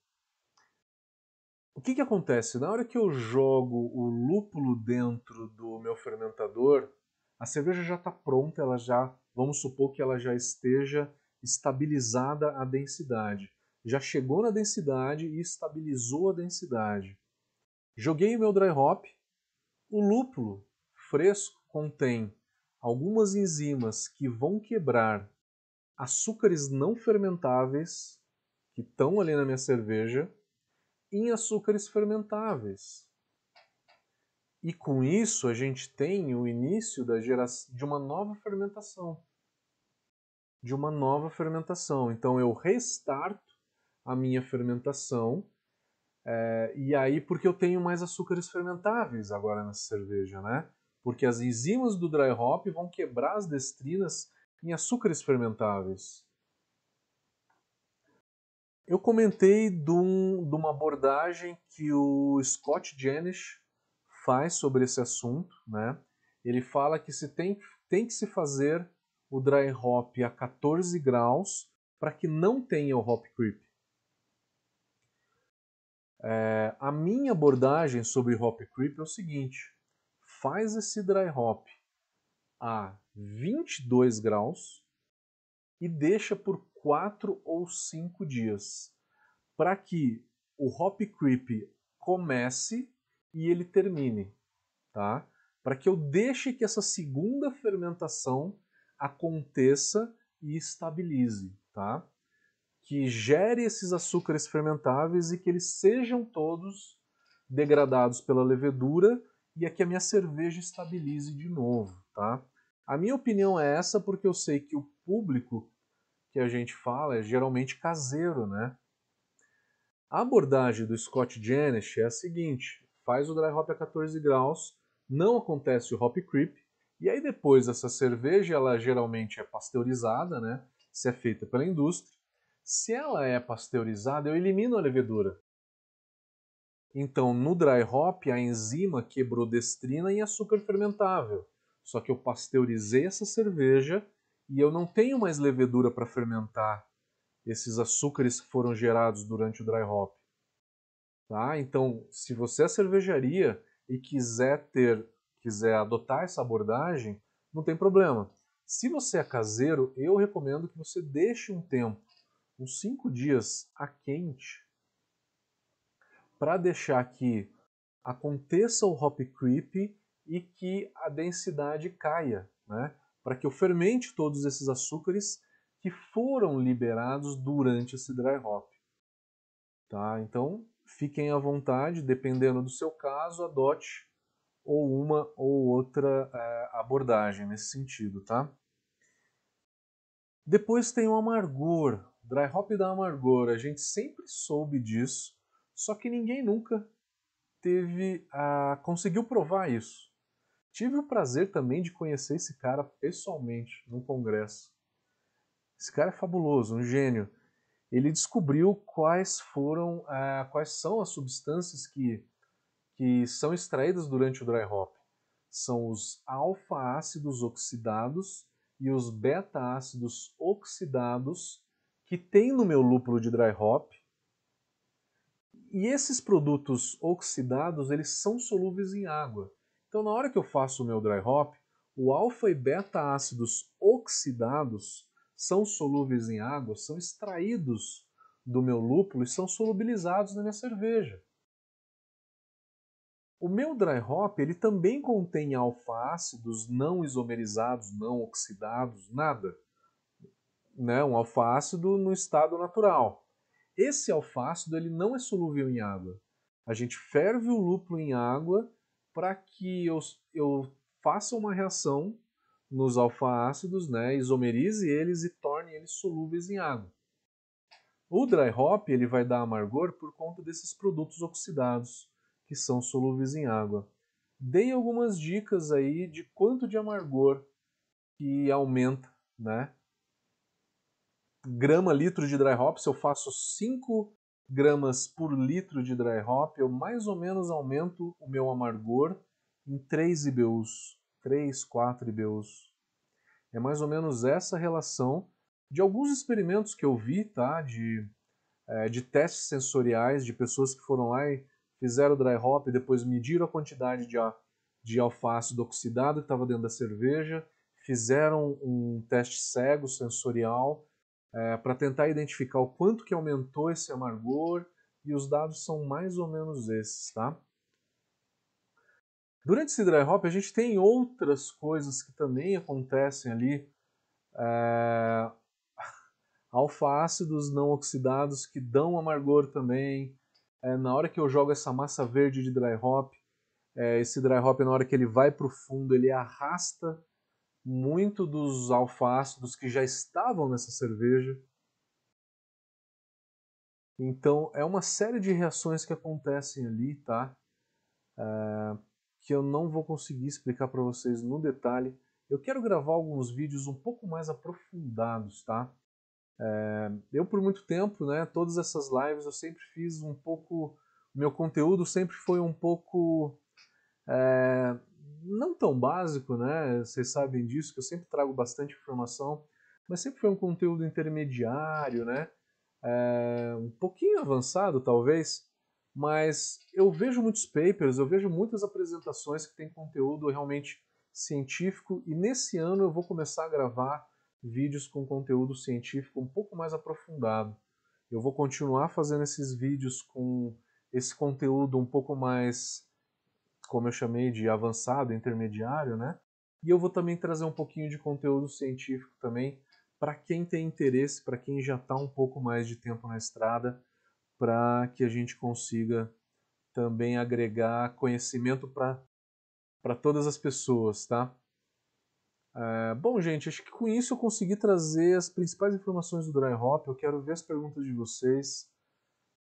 O que, que acontece? Na hora que eu jogo o lúpulo dentro do meu fermentador, a cerveja já está pronta, ela já, vamos supor que ela já esteja estabilizada a densidade. Já chegou na densidade e estabilizou a densidade. Joguei o meu dry hop, o lúpulo fresco contém algumas enzimas que vão quebrar açúcares não fermentáveis que estão ali na minha cerveja em açúcares fermentáveis. E com isso a gente tem o início da geração de uma nova fermentação. De uma nova fermentação. Então eu restarto a minha fermentação. É, e aí, porque eu tenho mais açúcares fermentáveis agora nessa cerveja, né? porque as enzimas do dry hop vão quebrar as destrinas em açúcares fermentáveis. Eu comentei de, um, de uma abordagem que o Scott Janish faz sobre esse assunto. Né? Ele fala que se tem, tem que se fazer o dry hop a 14 graus para que não tenha o hop creep. É, a minha abordagem sobre hop creep é o seguinte: faz esse dry hop a 22 graus e deixa por 4 ou 5 dias para que o hop creep comece e ele termine, tá? Para que eu deixe que essa segunda fermentação aconteça e estabilize, tá? Que gere esses açúcares fermentáveis e que eles sejam todos degradados pela levedura e é que a minha cerveja estabilize de novo, tá? A minha opinião é essa porque eu sei que o público que a gente fala é geralmente caseiro, né? A abordagem do Scott Janish é a seguinte: faz o dry hop a 14 graus, não acontece o hop creep, e aí depois essa cerveja, ela geralmente é pasteurizada, né? Se é feita pela indústria. Se ela é pasteurizada, eu elimino a levedura. Então, no dry hop, a enzima quebrou destrina em açúcar fermentável. Só que eu pasteurizei essa cerveja e eu não tenho mais levedura para fermentar esses açúcares que foram gerados durante o dry hop. Tá? Então, se você é cervejaria e quiser ter, quiser adotar essa abordagem, não tem problema. Se você é caseiro, eu recomendo que você deixe um tempo, uns 5 dias a quente, para deixar que aconteça o hop creep e que a densidade caia, né? Para que eu fermente todos esses açúcares que foram liberados durante esse dry hop. Tá? Então, fiquem à vontade, dependendo do seu caso, adote ou uma ou outra é, abordagem nesse sentido. Tá? Depois tem o amargor, dry hop da amargor. A gente sempre soube disso, só que ninguém nunca teve a conseguiu provar isso. Tive o prazer também de conhecer esse cara pessoalmente num congresso. Esse cara é fabuloso, um gênio. Ele descobriu quais foram, uh, quais são as substâncias que, que são extraídas durante o dry hop. São os alfa-ácidos oxidados e os beta-ácidos oxidados que tem no meu lúpulo de dry hop e esses produtos oxidados, eles são solúveis em água. Então, na hora que eu faço o meu dry hop, o alfa e beta ácidos oxidados são solúveis em água, são extraídos do meu lúpulo e são solubilizados na minha cerveja. O meu dry hop ele também contém alfa-ácidos não isomerizados, não oxidados, nada. Né? Um alfa-ácido no estado natural. Esse alfácido ele não é solúvel em água. A gente ferve o lúpulo em água para que eu, eu faça uma reação nos alfa-ácidos, né, isomerize eles e torne eles solúveis em água. O dry hop ele vai dar amargor por conta desses produtos oxidados que são solúveis em água. Dei algumas dicas aí de quanto de amargor que aumenta, né, grama litro de dry hop, se eu faço 5 gramas por litro de dry hop, eu mais ou menos aumento o meu amargor em 3 IBUs, 3, 4 IBUs. É mais ou menos essa relação de alguns experimentos que eu vi, tá? De, é, de testes sensoriais de pessoas que foram lá e fizeram dry hop e depois mediram a quantidade de, de alface oxidado que estava dentro da cerveja, fizeram um teste cego sensorial é, para tentar identificar o quanto que aumentou esse amargor e os dados são mais ou menos esses, tá? Durante esse dry hop a gente tem outras coisas que também acontecem ali, é, alfa-ácidos não oxidados que dão amargor também. É, na hora que eu jogo essa massa verde de dry hop, é, esse dry hop na hora que ele vai para o fundo ele arrasta muito dos alfácidos que já estavam nessa cerveja. Então é uma série de reações que acontecem ali, tá? É, que eu não vou conseguir explicar para vocês no detalhe. Eu quero gravar alguns vídeos um pouco mais aprofundados, tá? É, eu por muito tempo, né, todas essas lives eu sempre fiz um pouco, meu conteúdo sempre foi um pouco é, não tão básico, né? Vocês sabem disso, que eu sempre trago bastante informação, mas sempre foi um conteúdo intermediário, né? É, um pouquinho avançado, talvez, mas eu vejo muitos papers, eu vejo muitas apresentações que têm conteúdo realmente científico, e nesse ano eu vou começar a gravar vídeos com conteúdo científico um pouco mais aprofundado. Eu vou continuar fazendo esses vídeos com esse conteúdo um pouco mais como eu chamei de avançado, intermediário, né? E eu vou também trazer um pouquinho de conteúdo científico também para quem tem interesse, para quem já está um pouco mais de tempo na estrada, para que a gente consiga também agregar conhecimento para todas as pessoas, tá? É, bom, gente, acho que com isso eu consegui trazer as principais informações do Dry Hop. Eu quero ver as perguntas de vocês.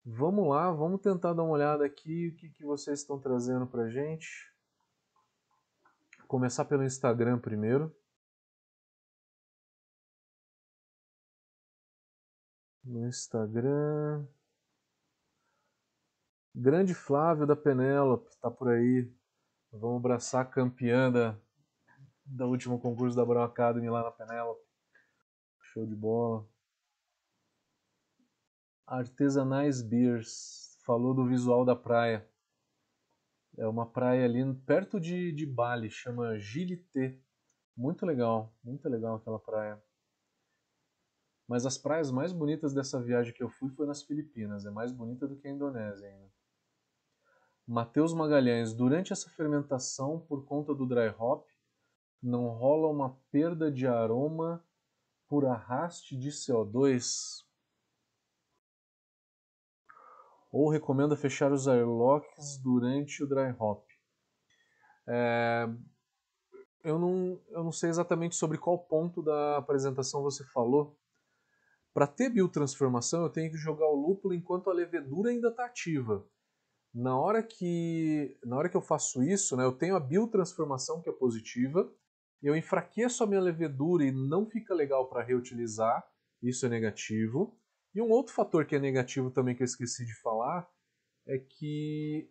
Vamos lá, vamos tentar dar uma olhada aqui o que, que vocês estão trazendo pra gente. Começar pelo Instagram primeiro. No Instagram. Grande Flávio da Penélope, está por aí. Vamos abraçar a campeã da, da último concurso da Brown Academy lá na Penélope. Show de bola. Artesanais Beers. Falou do visual da praia. É uma praia ali perto de, de Bali, chama Gilité. Muito legal, muito legal aquela praia. Mas as praias mais bonitas dessa viagem que eu fui foi nas Filipinas. É mais bonita do que a Indonésia ainda. Mateus Magalhães, durante essa fermentação, por conta do dry hop, não rola uma perda de aroma por arraste de CO2? Ou recomenda fechar os airlocks durante o dry hop? É, eu, não, eu não sei exatamente sobre qual ponto da apresentação você falou. Para ter biotransformação, eu tenho que jogar o lúpulo enquanto a levedura ainda está ativa. Na hora que na hora que eu faço isso, né, eu tenho a biotransformação que é positiva, eu enfraqueço a minha levedura e não fica legal para reutilizar, isso é negativo. E um outro fator que é negativo também que eu esqueci de falar é que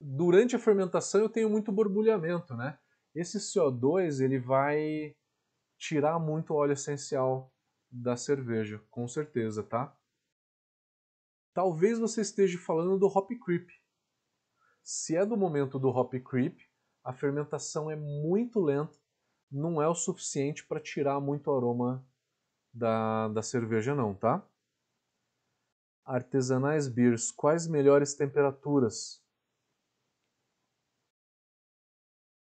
durante a fermentação eu tenho muito borbulhamento, né? Esse CO2 ele vai tirar muito óleo essencial da cerveja, com certeza, tá? Talvez você esteja falando do hop creep. Se é do momento do hop creep, a fermentação é muito lenta, não é o suficiente para tirar muito aroma da, da cerveja não, tá? Artesanais beers, quais melhores temperaturas?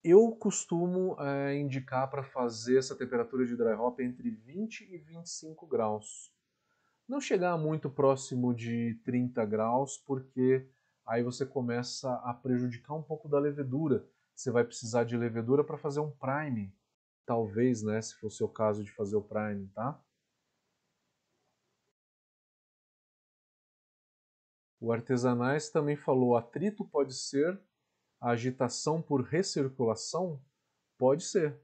Eu costumo é, indicar para fazer essa temperatura de dry hop entre 20 e 25 graus. Não chegar muito próximo de 30 graus, porque aí você começa a prejudicar um pouco da levedura. Você vai precisar de levedura para fazer um prime, talvez, né, se for o caso de fazer o prime, tá? O Artesanais também falou: atrito pode ser a agitação por recirculação? Pode ser.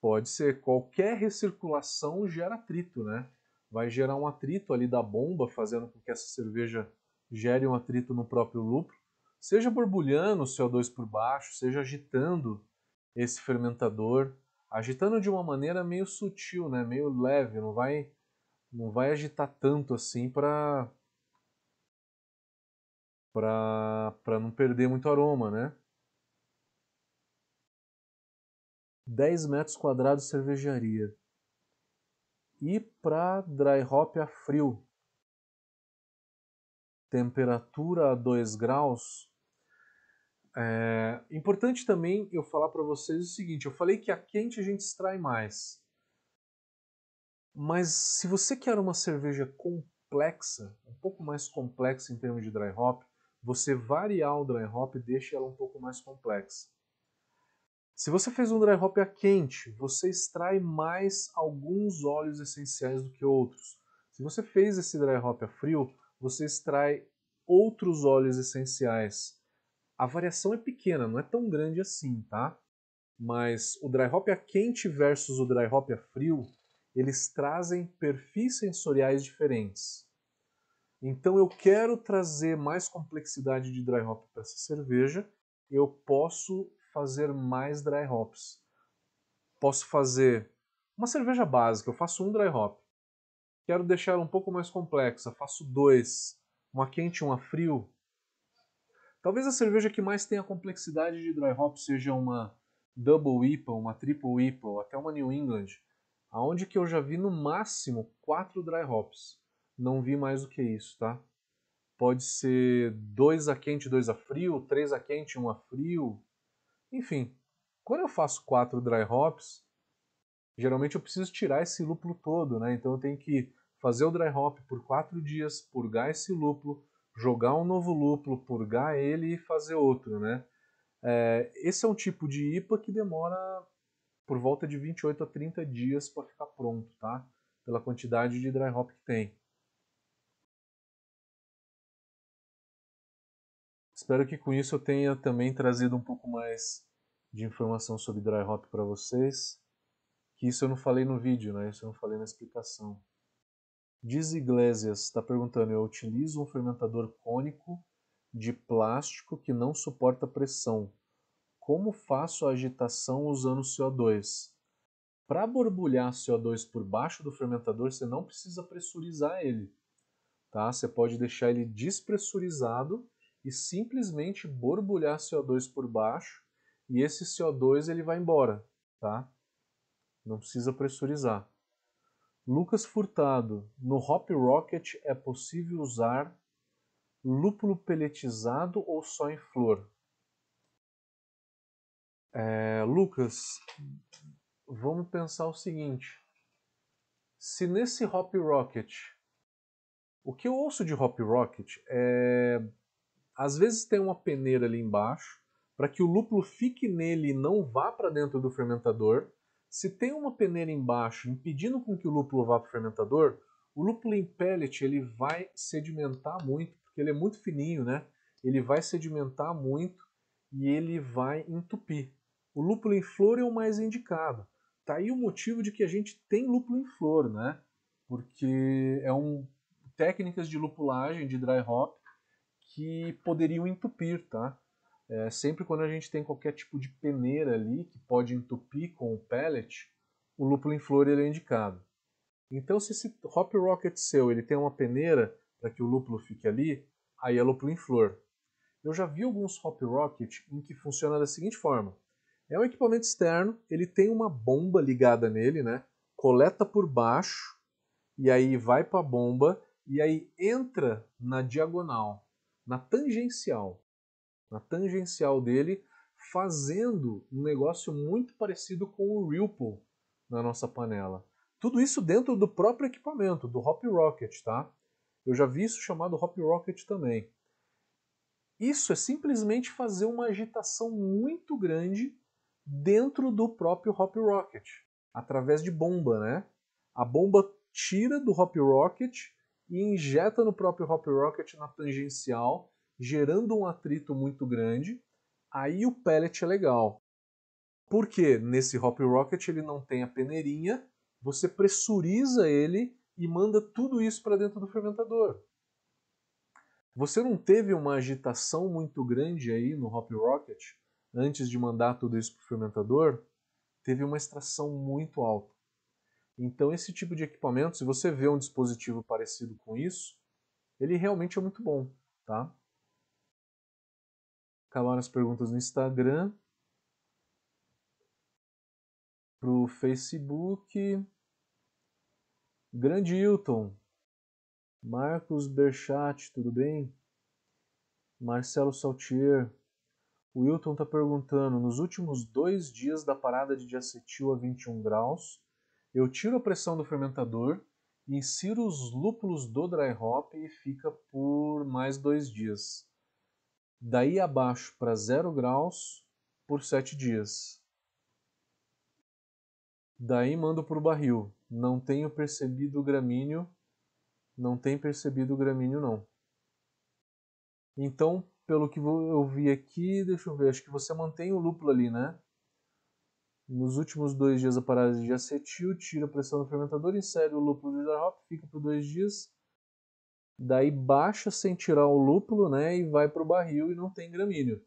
Pode ser. Qualquer recirculação gera atrito, né? Vai gerar um atrito ali da bomba, fazendo com que essa cerveja gere um atrito no próprio lúpulo, seja borbulhando o CO2 por baixo, seja agitando esse fermentador, agitando de uma maneira meio sutil, né? meio leve, não vai, não vai agitar tanto assim para para não perder muito aroma, né? 10 metros quadrados cervejaria. E para dry hop a frio, temperatura a 2 graus. É importante também eu falar para vocês o seguinte: eu falei que a quente a gente extrai mais. Mas se você quer uma cerveja complexa, um pouco mais complexa em termos de dry hop, você variar o dry hop deixa ela um pouco mais complexa. Se você fez um dry hop a quente, você extrai mais alguns óleos essenciais do que outros. Se você fez esse dry hop a frio, você extrai outros óleos essenciais. A variação é pequena, não é tão grande assim, tá? Mas o dry hop a quente versus o dry hop a frio, eles trazem perfis sensoriais diferentes. Então eu quero trazer mais complexidade de dry hop para essa cerveja, eu posso fazer mais dry hops. Posso fazer uma cerveja básica, eu faço um dry hop. Quero deixar ela um pouco mais complexa, faço dois, uma quente e uma frio. Talvez a cerveja que mais tenha complexidade de dry hop seja uma Double IPA, uma Triple IPA, até uma New England, aonde que eu já vi no máximo quatro dry hops. Não vi mais do que isso, tá? Pode ser dois a quente, dois a frio, três a quente, um a frio. Enfim, quando eu faço quatro dry hops, geralmente eu preciso tirar esse lúpulo todo, né? Então eu tenho que fazer o dry hop por quatro dias, purgar esse lúpulo, jogar um novo lúpulo, purgar ele e fazer outro, né? É, esse é um tipo de IPA que demora por volta de 28 a 30 dias para ficar pronto, tá? Pela quantidade de dry hop que tem. Espero que com isso eu tenha também trazido um pouco mais de informação sobre dry hop para vocês. Que isso eu não falei no vídeo, né? Isso eu não falei na explicação. Diz Iglesias está perguntando: eu utilizo um fermentador cônico de plástico que não suporta pressão. Como faço a agitação usando CO2? Para borbulhar CO2 por baixo do fermentador, você não precisa pressurizar ele. Tá? Você pode deixar ele despressurizado e simplesmente borbulhar CO2 por baixo e esse CO2 ele vai embora, tá? Não precisa pressurizar. Lucas Furtado, no Hop Rocket é possível usar lúpulo peletizado ou só em flor? É, Lucas, vamos pensar o seguinte. Se nesse Hop Rocket, o que eu ouço de Hop Rocket é às vezes tem uma peneira ali embaixo, para que o lúpulo fique nele e não vá para dentro do fermentador. Se tem uma peneira embaixo impedindo com que o lúpulo vá para o fermentador, o lúpulo em pellet ele vai sedimentar muito, porque ele é muito fininho, né? Ele vai sedimentar muito e ele vai entupir. O lúpulo em flor é o mais indicado. Tá aí o motivo de que a gente tem lúpulo em flor, né? Porque é um técnicas de lupulagem de dry hop que poderiam entupir, tá? É, sempre quando a gente tem qualquer tipo de peneira ali que pode entupir com o pellet, o lúpulo em flor ele é indicado. Então, se esse Hop Rocket seu ele tem uma peneira para que o lúpulo fique ali, aí é lúpulo em flor. Eu já vi alguns Hop Rocket em que funciona da seguinte forma. É um equipamento externo, ele tem uma bomba ligada nele, né? coleta por baixo, e aí vai para a bomba, e aí entra na diagonal na tangencial, na tangencial dele, fazendo um negócio muito parecido com o Ripple na nossa panela. Tudo isso dentro do próprio equipamento, do Hop Rocket, tá? Eu já vi isso chamado Hop Rocket também. Isso é simplesmente fazer uma agitação muito grande dentro do próprio Hop Rocket, através de bomba, né? A bomba tira do Hop Rocket e injeta no próprio Hop Rocket na tangencial, gerando um atrito muito grande. Aí o pellet é legal. Porque nesse Hop Rocket ele não tem a peneirinha, você pressuriza ele e manda tudo isso para dentro do fermentador. Você não teve uma agitação muito grande aí no Hop Rocket antes de mandar tudo isso para o fermentador? Teve uma extração muito alta. Então esse tipo de equipamento, se você vê um dispositivo parecido com isso, ele realmente é muito bom, tá? Acabaram as perguntas no Instagram. Pro Facebook. Grande Hilton. Marcos Berchat, tudo bem? Marcelo Saltier. O Hilton está perguntando, nos últimos dois dias da parada de diacetil a 21 graus, eu tiro a pressão do fermentador, insiro os lúpulos do dry hop e fica por mais dois dias. Daí abaixo para zero graus por sete dias. Daí mando para o barril. Não tenho percebido o gramíneo. Não tem percebido o gramíneo não. Então, pelo que eu vi aqui, deixa eu ver, acho que você mantém o lúpulo ali, né? Nos últimos dois dias a parada de acetil, tira a pressão do fermentador, insere o lúpulo do hop, fica por dois dias. Daí baixa sem tirar o lúpulo né, e vai para o barril e não tem gramíneo.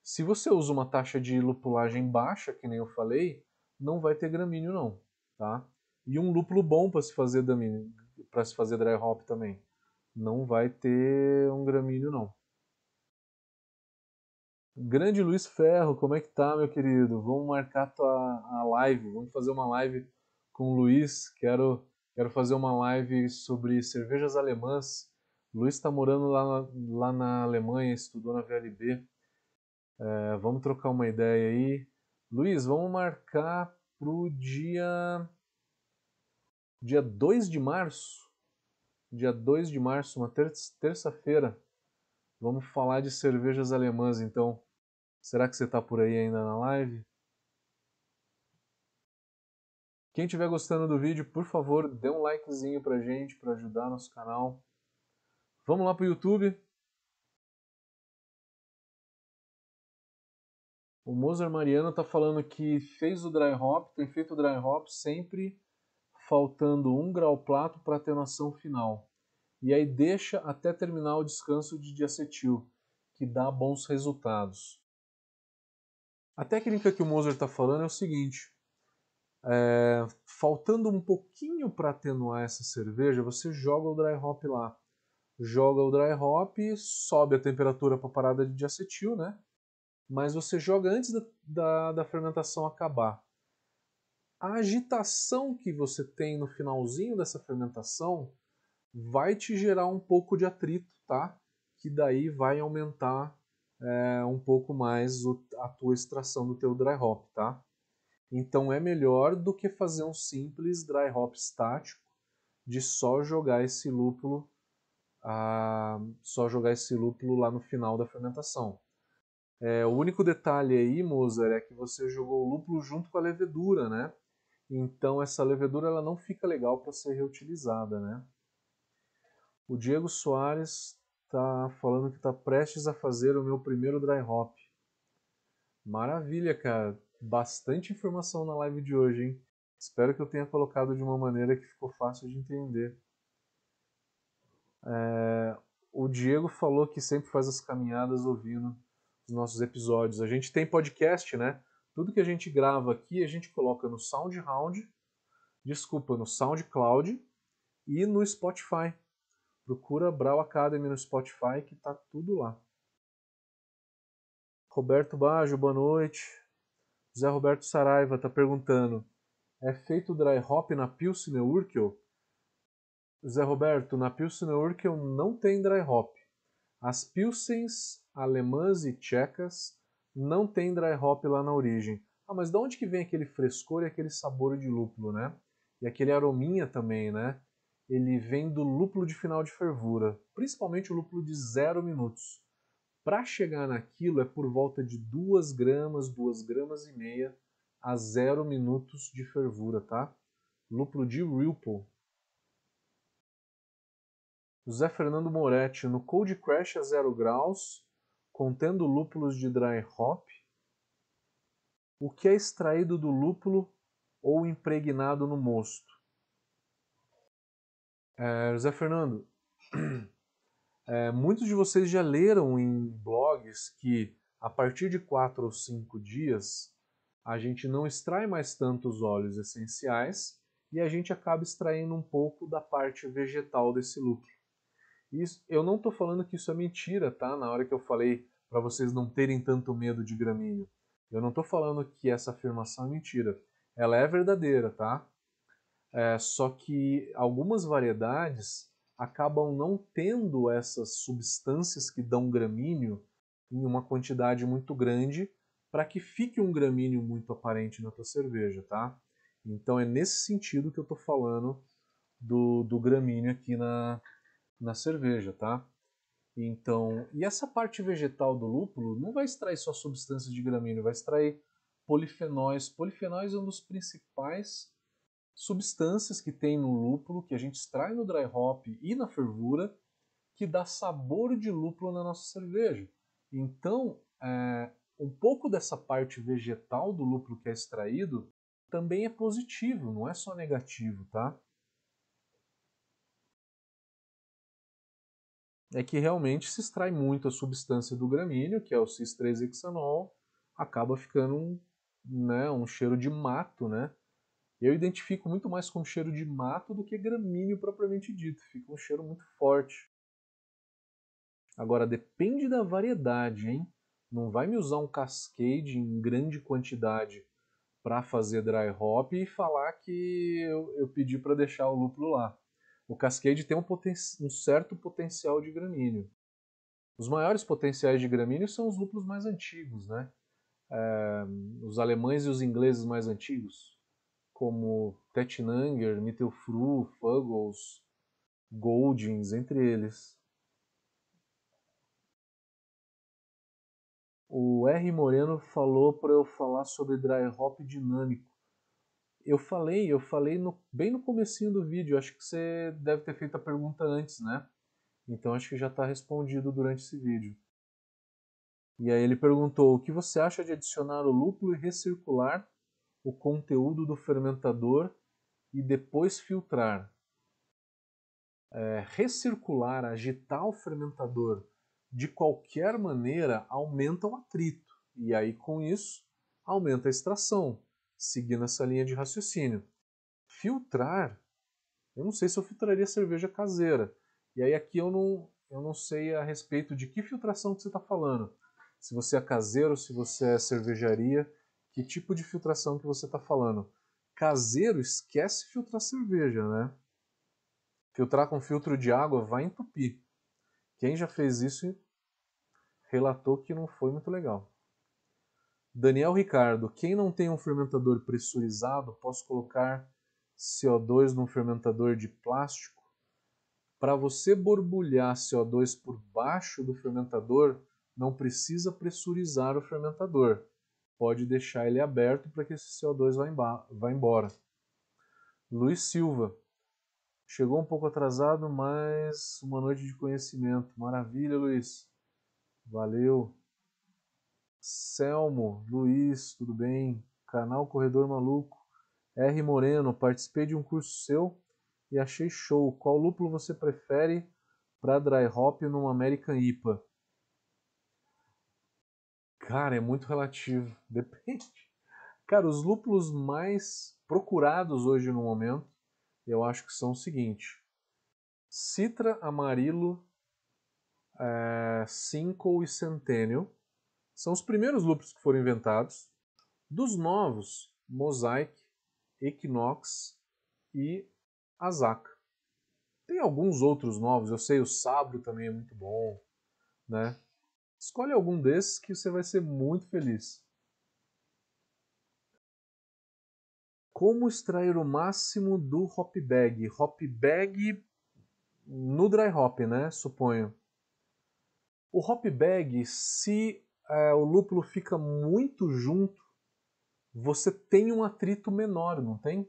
Se você usa uma taxa de lupulagem baixa, que nem eu falei, não vai ter gramíneo não, tá? E um lúpulo bom para se fazer para se fazer dry hop também. Não vai ter um gramíneo não. Grande Luiz Ferro, como é que tá, meu querido? Vamos marcar tua, a live, vamos fazer uma live com o Luiz. Quero, quero fazer uma live sobre cervejas alemãs. Luiz está morando lá lá na Alemanha, estudou na VLB. É, vamos trocar uma ideia aí. Luiz, vamos marcar pro dia. Dia 2 de março. Dia 2 de março, uma terça-feira. Vamos falar de cervejas alemãs, então. Será que você está por aí ainda na live? Quem estiver gostando do vídeo, por favor, dê um likezinho pra gente, para ajudar nosso canal. Vamos lá pro YouTube. O Mozart Mariano está falando que fez o dry hop, tem feito o dry hop sempre faltando um grau plato para a atenuação final. E aí deixa até terminar o descanso de diacetil, que dá bons resultados. A técnica que o Mozart está falando é o seguinte: é, faltando um pouquinho para atenuar essa cerveja, você joga o dry hop lá. Joga o dry hop, sobe a temperatura para a parada de diacetil, né? mas você joga antes da, da, da, fermentação acabar. A agitação que você tem no finalzinho dessa fermentação vai te gerar um pouco de atrito, tá? Que daí vai aumentar é, um pouco mais o, a tua extração do teu dry hop, tá? Então é melhor do que fazer um simples dry hop estático de só jogar esse lúpulo, ah, só jogar esse lúpulo lá no final da fermentação. É, o único detalhe aí, Mozart, é que você jogou o lúpulo junto com a levedura, né? Então essa levedura ela não fica legal para ser reutilizada, né? O Diego Soares está falando que está prestes a fazer o meu primeiro dry hop. Maravilha, cara. Bastante informação na live de hoje, hein? Espero que eu tenha colocado de uma maneira que ficou fácil de entender. É... O Diego falou que sempre faz as caminhadas ouvindo os nossos episódios. A gente tem podcast, né? Tudo que a gente grava aqui a gente coloca no SoundHound, desculpa, no SoundCloud e no Spotify. Procura Brau Academy no Spotify que tá tudo lá. Roberto Baggio, boa noite. José Roberto Saraiva está perguntando: é feito dry hop na Pilsner Urquell? José Roberto, na Pilsner Urquell não tem dry hop. As Pilsens alemãs e tchecas não tem dry hop lá na origem. Ah, mas de onde que vem aquele frescor e aquele sabor de lúpulo, né? E aquele arominha também, né? Ele vem do lúpulo de final de fervura, principalmente o lúpulo de zero minutos. Para chegar naquilo é por volta de 2 gramas, 2 gramas e meia a zero minutos de fervura, tá? Lúpulo de Ripple, José Fernando Moretti, no Cold Crash a 0 graus, contendo lúpulos de dry hop, o que é extraído do lúpulo ou impregnado no mosto? É, José Fernando, é, muitos de vocês já leram em blogs que a partir de 4 ou 5 dias a gente não extrai mais tantos óleos essenciais e a gente acaba extraindo um pouco da parte vegetal desse lúpulo. Isso, eu não estou falando que isso é mentira, tá? Na hora que eu falei para vocês não terem tanto medo de gramíneo. Eu não estou falando que essa afirmação é mentira. Ela é verdadeira, tá? É, só que algumas variedades acabam não tendo essas substâncias que dão gramíneo em uma quantidade muito grande para que fique um gramíneo muito aparente na tua cerveja, tá? Então é nesse sentido que eu estou falando do, do gramíneo aqui na, na cerveja, tá? Então, e essa parte vegetal do lúpulo não vai extrair só substâncias de gramíneo, vai extrair polifenóis. Polifenóis é um dos principais substâncias que tem no lúpulo, que a gente extrai no dry hop e na fervura, que dá sabor de lúpulo na nossa cerveja. Então, é, um pouco dessa parte vegetal do lúpulo que é extraído também é positivo, não é só negativo, tá? é que realmente se extrai muito a substância do gramíneo, que é o cis-3-hexanol, acaba ficando um, né, um cheiro de mato, né? Eu identifico muito mais com cheiro de mato do que gramíneo propriamente dito, fica um cheiro muito forte. Agora, depende da variedade, hein? Não vai me usar um cascade em grande quantidade para fazer dry hop e falar que eu, eu pedi para deixar o lúpulo lá o Cascade tem um, um, certo potencial de gramíneo. Os maiores potenciais de gramíneo são os lúpulos mais antigos, né? É, os alemães e os ingleses mais antigos, como Tettnanger, Mittelfru, Fuggles, Goldings, entre eles. O R. Moreno falou para eu falar sobre dry hop dinâmico eu falei, eu falei no, bem no comecinho do vídeo, acho que você deve ter feito a pergunta antes, né? Então acho que já está respondido durante esse vídeo. E aí ele perguntou: o que você acha de adicionar o lúpulo e recircular o conteúdo do fermentador e depois filtrar? É, recircular, agitar o fermentador de qualquer maneira aumenta o atrito. E aí, com isso, aumenta a extração, seguindo essa linha de raciocínio. Filtrar, eu não sei se eu filtraria cerveja caseira. E aí aqui eu não, eu não sei a respeito de que filtração que você está falando. Se você é caseiro, se você é cervejaria, que tipo de filtração que você está falando. Caseiro, esquece filtrar cerveja, né? Filtrar com filtro de água vai entupir. Quem já fez isso relatou que não foi muito legal. Daniel Ricardo, quem não tem um fermentador pressurizado, posso colocar CO2 num fermentador de plástico? Para você borbulhar CO2 por baixo do fermentador, não precisa pressurizar o fermentador. Pode deixar ele aberto para que esse CO2 vá embora. Luiz Silva, chegou um pouco atrasado, mas uma noite de conhecimento. Maravilha, Luiz. Valeu. Selmo, Luiz, tudo bem? Canal Corredor Maluco. R. Moreno, participei de um curso seu e achei show. Qual lúpulo você prefere para dry hop num American IPA? Cara, é muito relativo. Depende. Cara, os lúpulos mais procurados hoje no momento, eu acho que são o seguinte: Citra, Amarilo, é, Cinco e Centennial são os primeiros lúpulos que foram inventados. Dos novos, Mosaic, Equinox e Azaka. Tem alguns outros novos, eu sei, o Sabro também é muito bom, né? Escolhe algum desses que você vai ser muito feliz. Como extrair o máximo do hop bag? Hop bag no dry hop, né? Suponho. O hop bag, se é, o lúpulo fica muito junto, você tem um atrito menor, não tem?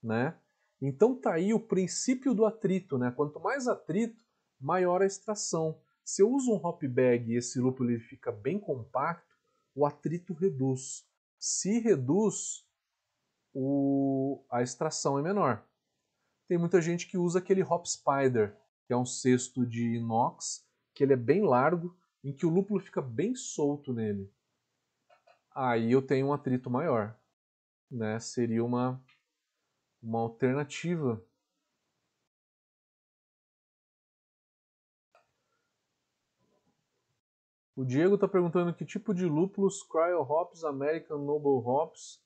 Né? Então tá aí o princípio do atrito, né? Quanto mais atrito, maior a extração. Se eu uso um hop bag e esse lúpulo ele fica bem compacto, o atrito reduz. Se reduz, o... a extração é menor. Tem muita gente que usa aquele hop spider, que é um cesto de inox, que ele é bem largo, em que o lúpulo fica bem solto nele. Aí eu tenho um atrito maior. Né? Seria uma, uma alternativa O Diego está perguntando que tipo de lúpulos Cryo Hops, American Noble Hops.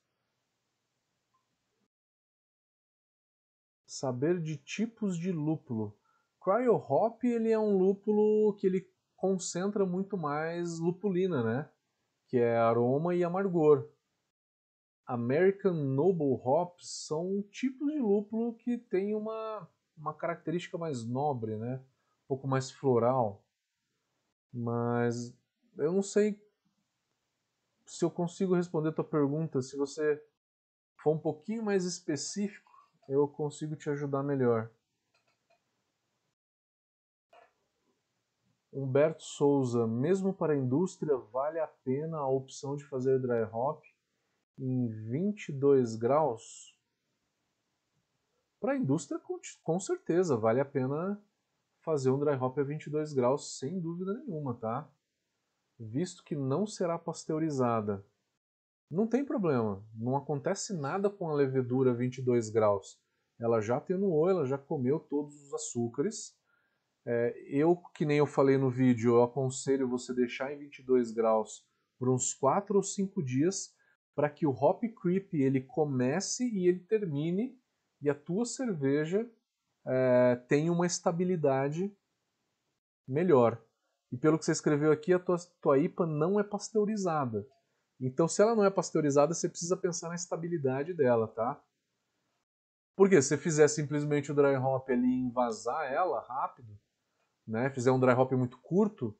Saber de tipos de lúpulo. Cryo Hop ele é um lúpulo que ele concentra muito mais lupulina, né? Que é aroma e amargor. American Noble Hops são tipos de lúpulo que tem uma, uma característica mais nobre, né? Um pouco mais floral. Mas eu não sei se eu consigo responder a tua pergunta. Se você for um pouquinho mais específico, eu consigo te ajudar melhor. Humberto Souza, mesmo para a indústria, vale a pena a opção de fazer dry hop em 22 graus? Para a indústria, com certeza, vale a pena fazer um dry hop a 22 graus, sem dúvida nenhuma, tá? Visto que não será pasteurizada. Não tem problema, não acontece nada com a levedura 22 graus. Ela já atenuou, ela já comeu todos os açúcares. É, eu, que nem eu falei no vídeo, eu aconselho você deixar em 22 graus por uns 4 ou 5 dias para que o hop creep ele comece e ele termine e a tua cerveja é, tenha uma estabilidade melhor. E pelo que você escreveu aqui, a tua, tua IPA não é pasteurizada. Então, se ela não é pasteurizada, você precisa pensar na estabilidade dela, tá? Porque se você fizer simplesmente o dry hop ali envasar ela rápido, né, fizer um dry hop muito curto,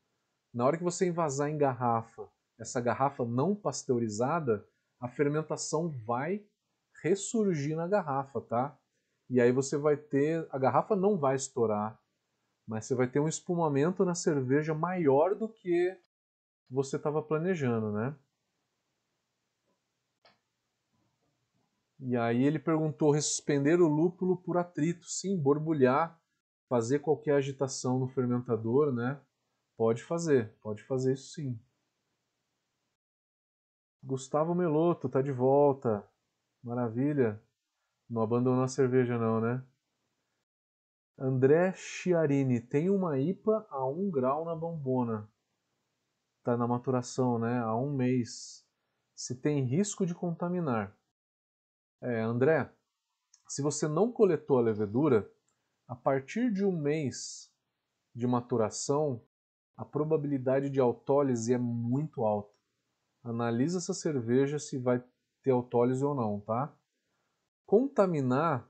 na hora que você envasar em garrafa, essa garrafa não pasteurizada, a fermentação vai ressurgir na garrafa, tá? E aí você vai ter, a garrafa não vai estourar, mas você vai ter um espumamento na cerveja maior do que você estava planejando, né? E aí ele perguntou: ressuspender o lúpulo por atrito. Sim, borbulhar, fazer qualquer agitação no fermentador, né? Pode fazer, pode fazer isso sim. Gustavo Meloto tá de volta. Maravilha. Não abandonou a cerveja não, né? André Chiarini tem uma IPA a 1 grau na bombona. Tá na maturação, né? Há um mês. Se tem risco de contaminar. É, André, se você não coletou a levedura, a partir de um mês de maturação, a probabilidade de autólise é muito alta. Analisa essa cerveja se vai ter autólise ou não, tá? Contaminar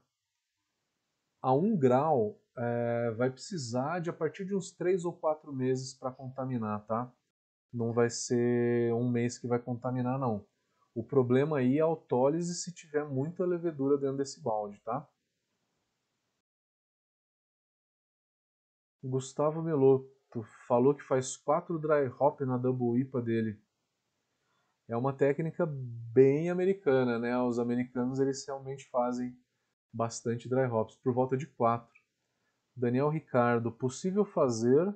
a 1 grau é, vai precisar de a partir de uns 3 ou 4 meses para contaminar, tá? Não vai ser um mês que vai contaminar, não. O problema aí é a autólise se tiver muita levedura dentro desse balde, tá? Gustavo Meloto falou que faz quatro dry hop na double IPA dele. É uma técnica bem americana, né? Os americanos eles realmente fazem bastante dry hops, por volta de quatro. Daniel Ricardo, possível fazer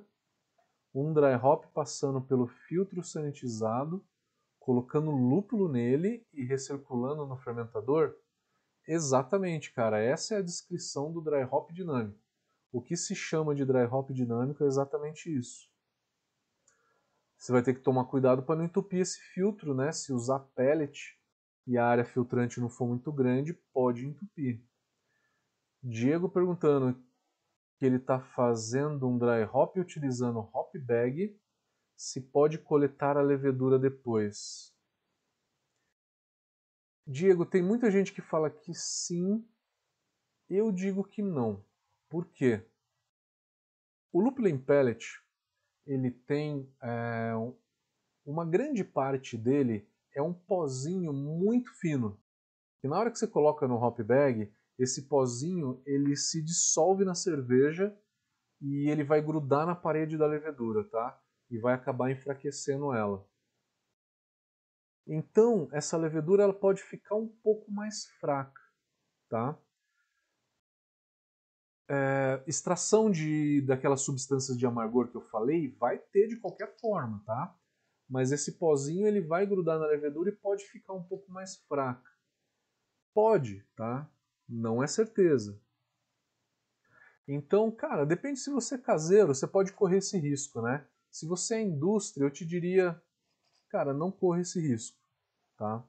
um dry hop passando pelo filtro sanitizado colocando lúpulo nele e recirculando no fermentador? Exatamente, cara. Essa é a descrição do dry hop dinâmico. O que se chama de dry hop dinâmico é exatamente isso. Você vai ter que tomar cuidado para não entupir esse filtro, né? Se usar pellet e a área filtrante não for muito grande, pode entupir. Diego perguntando que ele está fazendo um dry hop utilizando hop bag se pode coletar a levedura depois? Diego, tem muita gente que fala que sim, eu digo que não. Por quê? O lúpulo em pellet, ele tem é, uma grande parte dele é um pozinho muito fino. E na hora que você coloca no hop bag, esse pozinho ele se dissolve na cerveja e ele vai grudar na parede da levedura, tá? e vai acabar enfraquecendo ela. Então, essa levedura ela pode ficar um pouco mais fraca, tá? É, extração de daquelas substâncias de amargor que eu falei vai ter de qualquer forma, tá? Mas esse pozinho ele vai grudar na levedura e pode ficar um pouco mais fraca. Pode, tá? Não é certeza. Então, cara, depende se você é caseiro, você pode correr esse risco, né? Se você é indústria, eu te diria, cara, não corra esse risco, tá?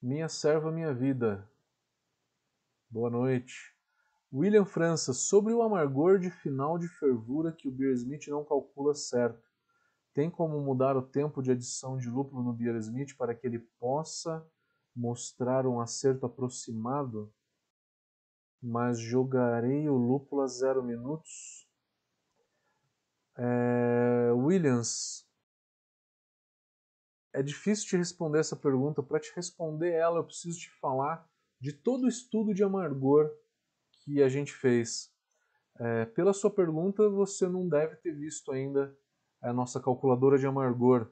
Minha serva, minha vida. Boa noite. William França, sobre o amargor de final de fervura que o Beer Smith não calcula certo. Tem como mudar o tempo de adição de lúpulo no Beer Smith para que ele possa mostrar um acerto aproximado? Mas jogarei o lúpulo a zero minutos? É, Williams, é difícil te responder essa pergunta. Para te responder ela, eu preciso te falar de todo o estudo de amargor que a gente fez. É, pela sua pergunta, você não deve ter visto ainda a nossa calculadora de amargor.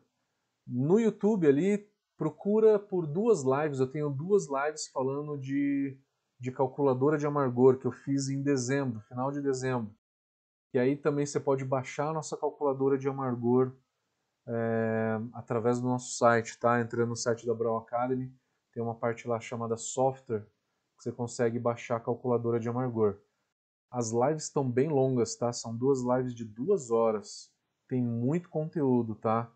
No YouTube ali, procura por duas lives. Eu tenho duas lives falando de, de calculadora de amargor que eu fiz em dezembro, final de dezembro. E aí também você pode baixar a nossa calculadora de amargor é, através do nosso site, tá? Entrando no site da Brown Academy, tem uma parte lá chamada software, que você consegue baixar a calculadora de amargor. As lives estão bem longas, tá? São duas lives de duas horas. Tem muito conteúdo, tá?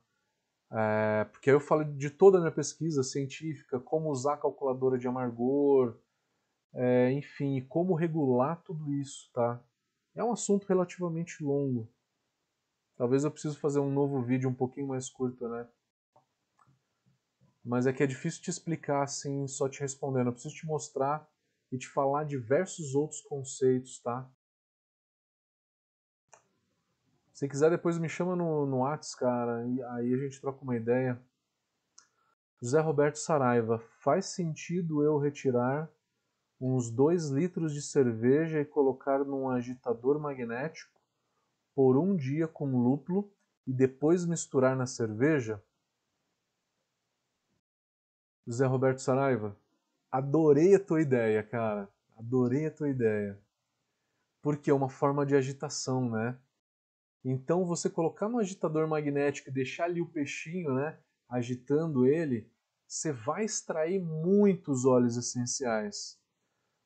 É, porque eu falo de toda a minha pesquisa científica, como usar a calculadora de amargor, é, enfim, como regular tudo isso, tá? É um assunto relativamente longo. Talvez eu precise fazer um novo vídeo um pouquinho mais curto, né? Mas é que é difícil te explicar assim, só te respondendo. Eu preciso te mostrar e te falar diversos outros conceitos, tá? Se quiser, depois me chama no, no Whats, cara, e aí a gente troca uma ideia. José Roberto Saraiva, faz sentido eu retirar uns 2 litros de cerveja e colocar num agitador magnético por um dia com lúpulo e depois misturar na cerveja? José Roberto Saraiva, adorei a tua ideia, cara. Adorei a tua ideia. Porque é uma forma de agitação, né? Então você colocar no agitador magnético e deixar ali o peixinho, né, agitando ele, você vai extrair muitos óleos essenciais.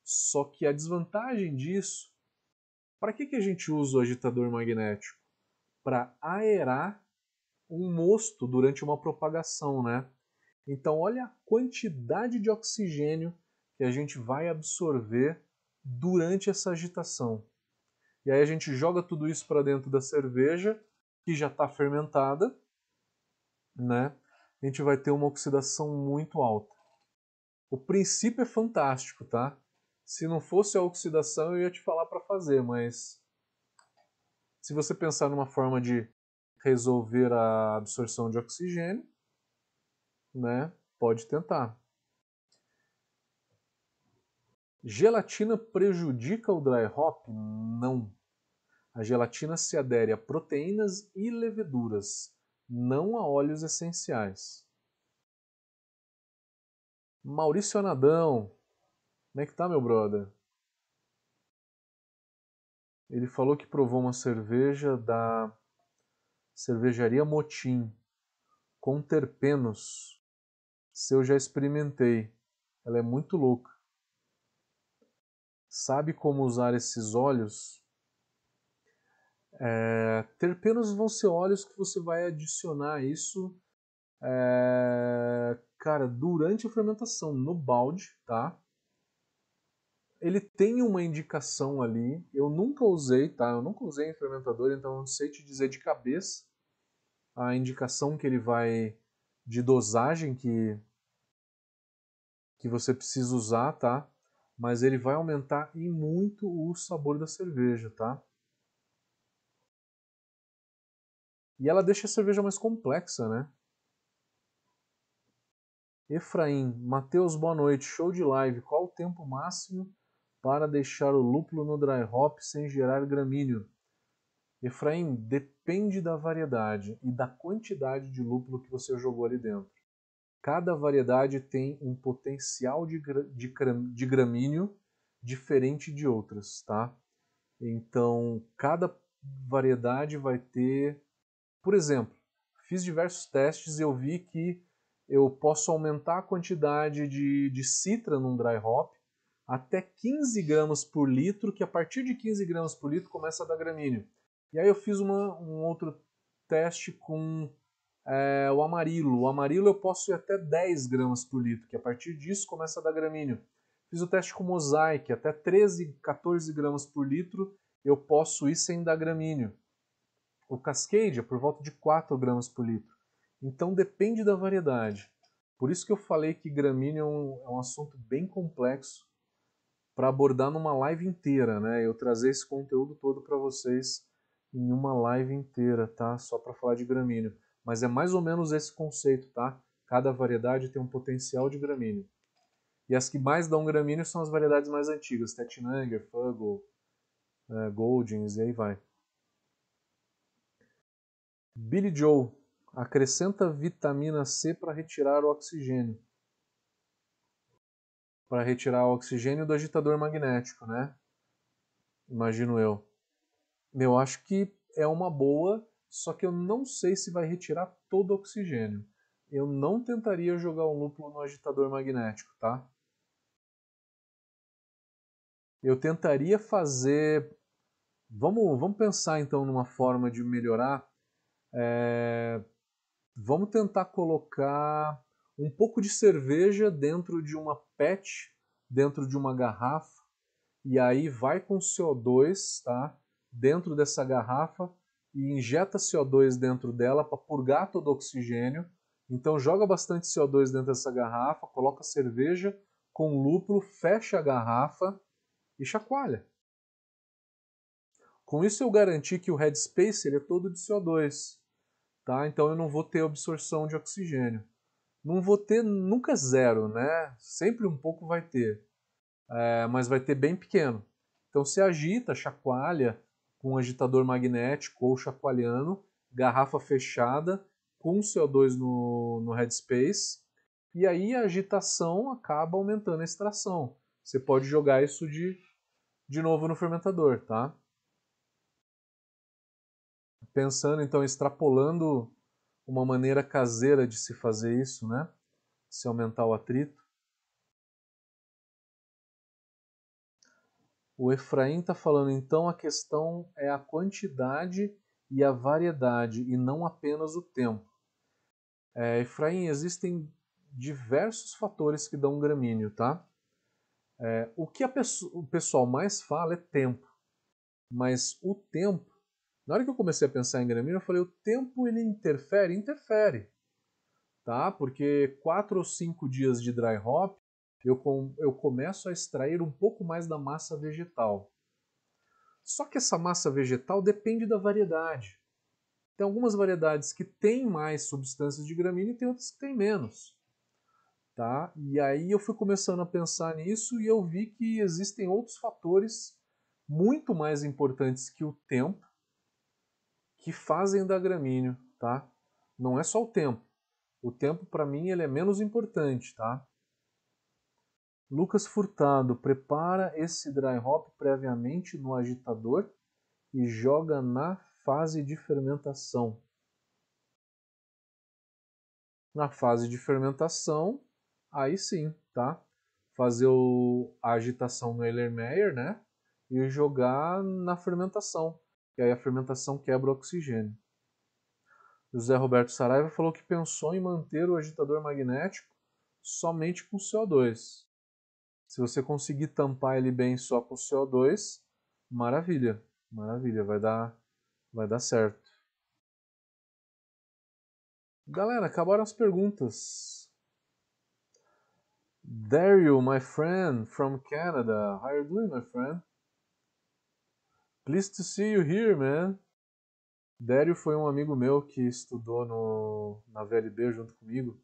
Só que a desvantagem disso, para que, que a gente usa o agitador magnético? Para aerar um mosto durante uma propagação, né? Então olha a quantidade de oxigênio que a gente vai absorver durante essa agitação. E aí a gente joga tudo isso para dentro da cerveja, que já está fermentada, né? A gente vai ter uma oxidação muito alta. O princípio é fantástico, tá? Se não fosse a oxidação, eu ia te falar para fazer, mas se você pensar numa forma de resolver a absorção de oxigênio, né, pode tentar. Gelatina prejudica o dry hop? Não. A gelatina se adere a proteínas e leveduras, não a óleos essenciais. Maurício Anadão, como é que tá, meu brother? Ele falou que provou uma cerveja da cervejaria Motim com terpenos. Se eu já experimentei, ela é muito louca sabe como usar esses óleos, é, terpenos vão ser óleos que você vai adicionar isso, é, cara, durante a fermentação, no balde, tá? Ele tem uma indicação ali, eu nunca usei, tá? Eu nunca usei em fermentador, então não sei te dizer de cabeça a indicação que ele vai de dosagem que que você precisa usar, tá? mas ele vai aumentar e muito o sabor da cerveja, tá? E ela deixa a cerveja mais complexa, né? Efraim, Matheus, boa noite. Show de live. Qual o tempo máximo para deixar o lúpulo no dry hop sem gerar gramíneo? Efraim, depende da variedade e da quantidade de lúpulo que você jogou ali dentro. Cada variedade tem um potencial de, de, de gramíneo diferente de outras, tá? Então, cada variedade vai ter... Por exemplo, fiz diversos testes e eu vi que eu posso aumentar a quantidade de, de citra num dry hop até 15 gramas por litro, que a partir de 15 gramas por litro começa a dar gramíneo. E aí eu fiz uma, um outro teste com é, o amarilo. O amarilo eu posso ir até 10 gramas por litro, que a partir disso começa a dar gramíneo. Fiz o teste com mosaic, até 13, 14 gramas por litro eu posso ir sem dar gramíneo. O cascade é por volta de 4 gramas por litro. Então depende da variedade. Por isso que eu falei que gramíneo é um, é um assunto bem complexo para abordar numa live inteira, né? Eu trazer esse conteúdo todo para vocês em uma live inteira, tá? Só para falar de gramíneo mas é mais ou menos esse conceito, tá? Cada variedade tem um potencial de gramíneo. E as que mais dão gramíneo são as variedades mais antigas, Tettnanger, Fuggle, é, Goldings e aí vai. Billy Joe acrescenta vitamina C para retirar o oxigênio. Para retirar o oxigênio do agitador magnético, né? Imagino eu. Eu acho que é uma boa só que eu não sei se vai retirar todo o oxigênio. Eu não tentaria jogar um lúpulo no agitador magnético, tá? Eu tentaria fazer. Vamos, vamos pensar então numa forma de melhorar. É... Vamos tentar colocar um pouco de cerveja dentro de uma PET, dentro de uma garrafa, e aí vai com CO2, tá? Dentro dessa garrafa e injeta CO2 dentro dela para purgar todo o oxigênio. Então joga bastante CO2 dentro dessa garrafa, coloca cerveja com lúpulo, fecha a garrafa e chacoalha. Com isso eu garanti que o headspace ele é todo de CO2, tá? Então eu não vou ter absorção de oxigênio. Não vou ter nunca zero, né? Sempre um pouco vai ter, é, mas vai ter bem pequeno. Então você agita, chacoalha, com um agitador magnético ou chacoalhando, garrafa fechada com CO2 no, no headspace, e aí a agitação acaba aumentando a extração. Você pode jogar isso de, de novo no fermentador, tá? Pensando, então, extrapolando uma maneira caseira de se fazer isso, né? Se aumentar o atrito. O Efraim está falando, então a questão é a quantidade e a variedade, e não apenas o tempo. É, Efraim, existem diversos fatores que dão gramíneo, tá? É, o que o pessoal mais fala é tempo. Mas o tempo, na hora que eu comecei a pensar em gramíneo, eu falei, o tempo ele interfere? Interfere. Tá? Porque quatro ou cinco dias de dry hop, eu, com, eu começo a extrair um pouco mais da massa vegetal. Só que essa massa vegetal depende da variedade. Tem algumas variedades que têm mais substâncias de gramínea e tem outras que têm menos. Tá? E aí eu fui começando a pensar nisso e eu vi que existem outros fatores muito mais importantes que o tempo que fazem da gramíneo, tá? Não é só o tempo. O tempo para mim ele é menos importante, tá? Lucas Furtado prepara esse dry hop previamente no agitador e joga na fase de fermentação. Na fase de fermentação, aí sim, tá? Fazer o, a agitação no Erlenmeyer, né? E jogar na fermentação, que aí a fermentação quebra o oxigênio. José Roberto Saraiva falou que pensou em manter o agitador magnético somente com CO2. Se você conseguir tampar ele bem só com CO2, maravilha, maravilha, vai dar, vai dar certo. Galera, acabaram as perguntas. Dario, my friend from Canada. How are you doing, my friend? Pleased to see you here, man. Dario foi um amigo meu que estudou no, na VLB junto comigo,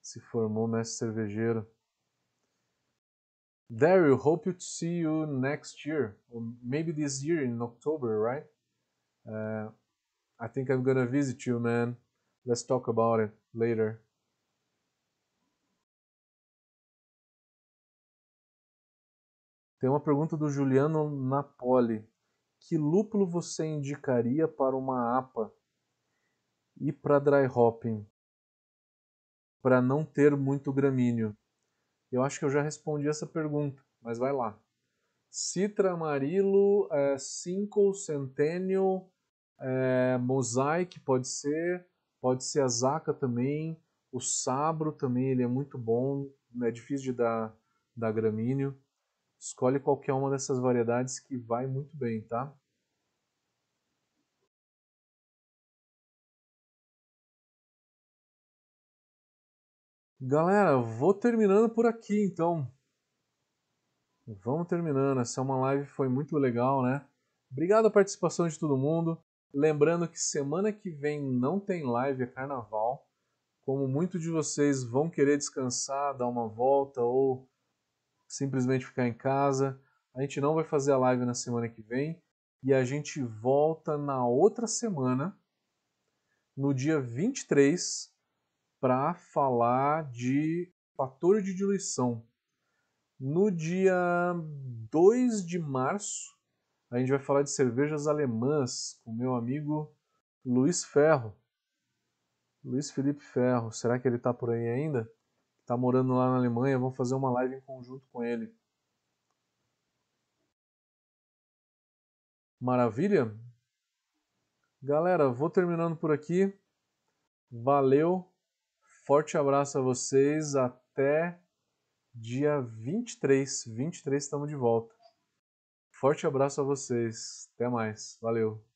se formou mestre cervejeiro. Daryl, hope to see you next year, or maybe this year in October, right? Uh, I think I'm gonna visit you, man. Let's talk about it later. Tem uma pergunta do Juliano Napoli. Que lúpulo você indicaria para uma APA e para dry hopping? Para não ter muito gramíneo. Eu acho que eu já respondi essa pergunta, mas vai lá. Citra, Amarilo, é, Cinco, Centennial, é, Mosaic pode ser, pode ser a Zaca também, o Sabro também ele é muito bom, é difícil de dar, dar gramíneo. Escolhe qualquer uma dessas variedades que vai muito bem, tá? Galera, vou terminando por aqui então. Vamos terminando. Essa é uma live foi muito legal, né? Obrigado a participação de todo mundo. Lembrando que semana que vem não tem live, é carnaval. Como muitos de vocês vão querer descansar, dar uma volta ou simplesmente ficar em casa, a gente não vai fazer a live na semana que vem e a gente volta na outra semana, no dia 23 para falar de fator de diluição. No dia 2 de março, a gente vai falar de cervejas alemãs com meu amigo Luiz Ferro. Luiz Felipe Ferro, será que ele está por aí ainda? Está morando lá na Alemanha, vamos fazer uma live em conjunto com ele. Maravilha? Galera, vou terminando por aqui. Valeu! Forte abraço a vocês. Até dia 23. 23 estamos de volta. Forte abraço a vocês. Até mais. Valeu.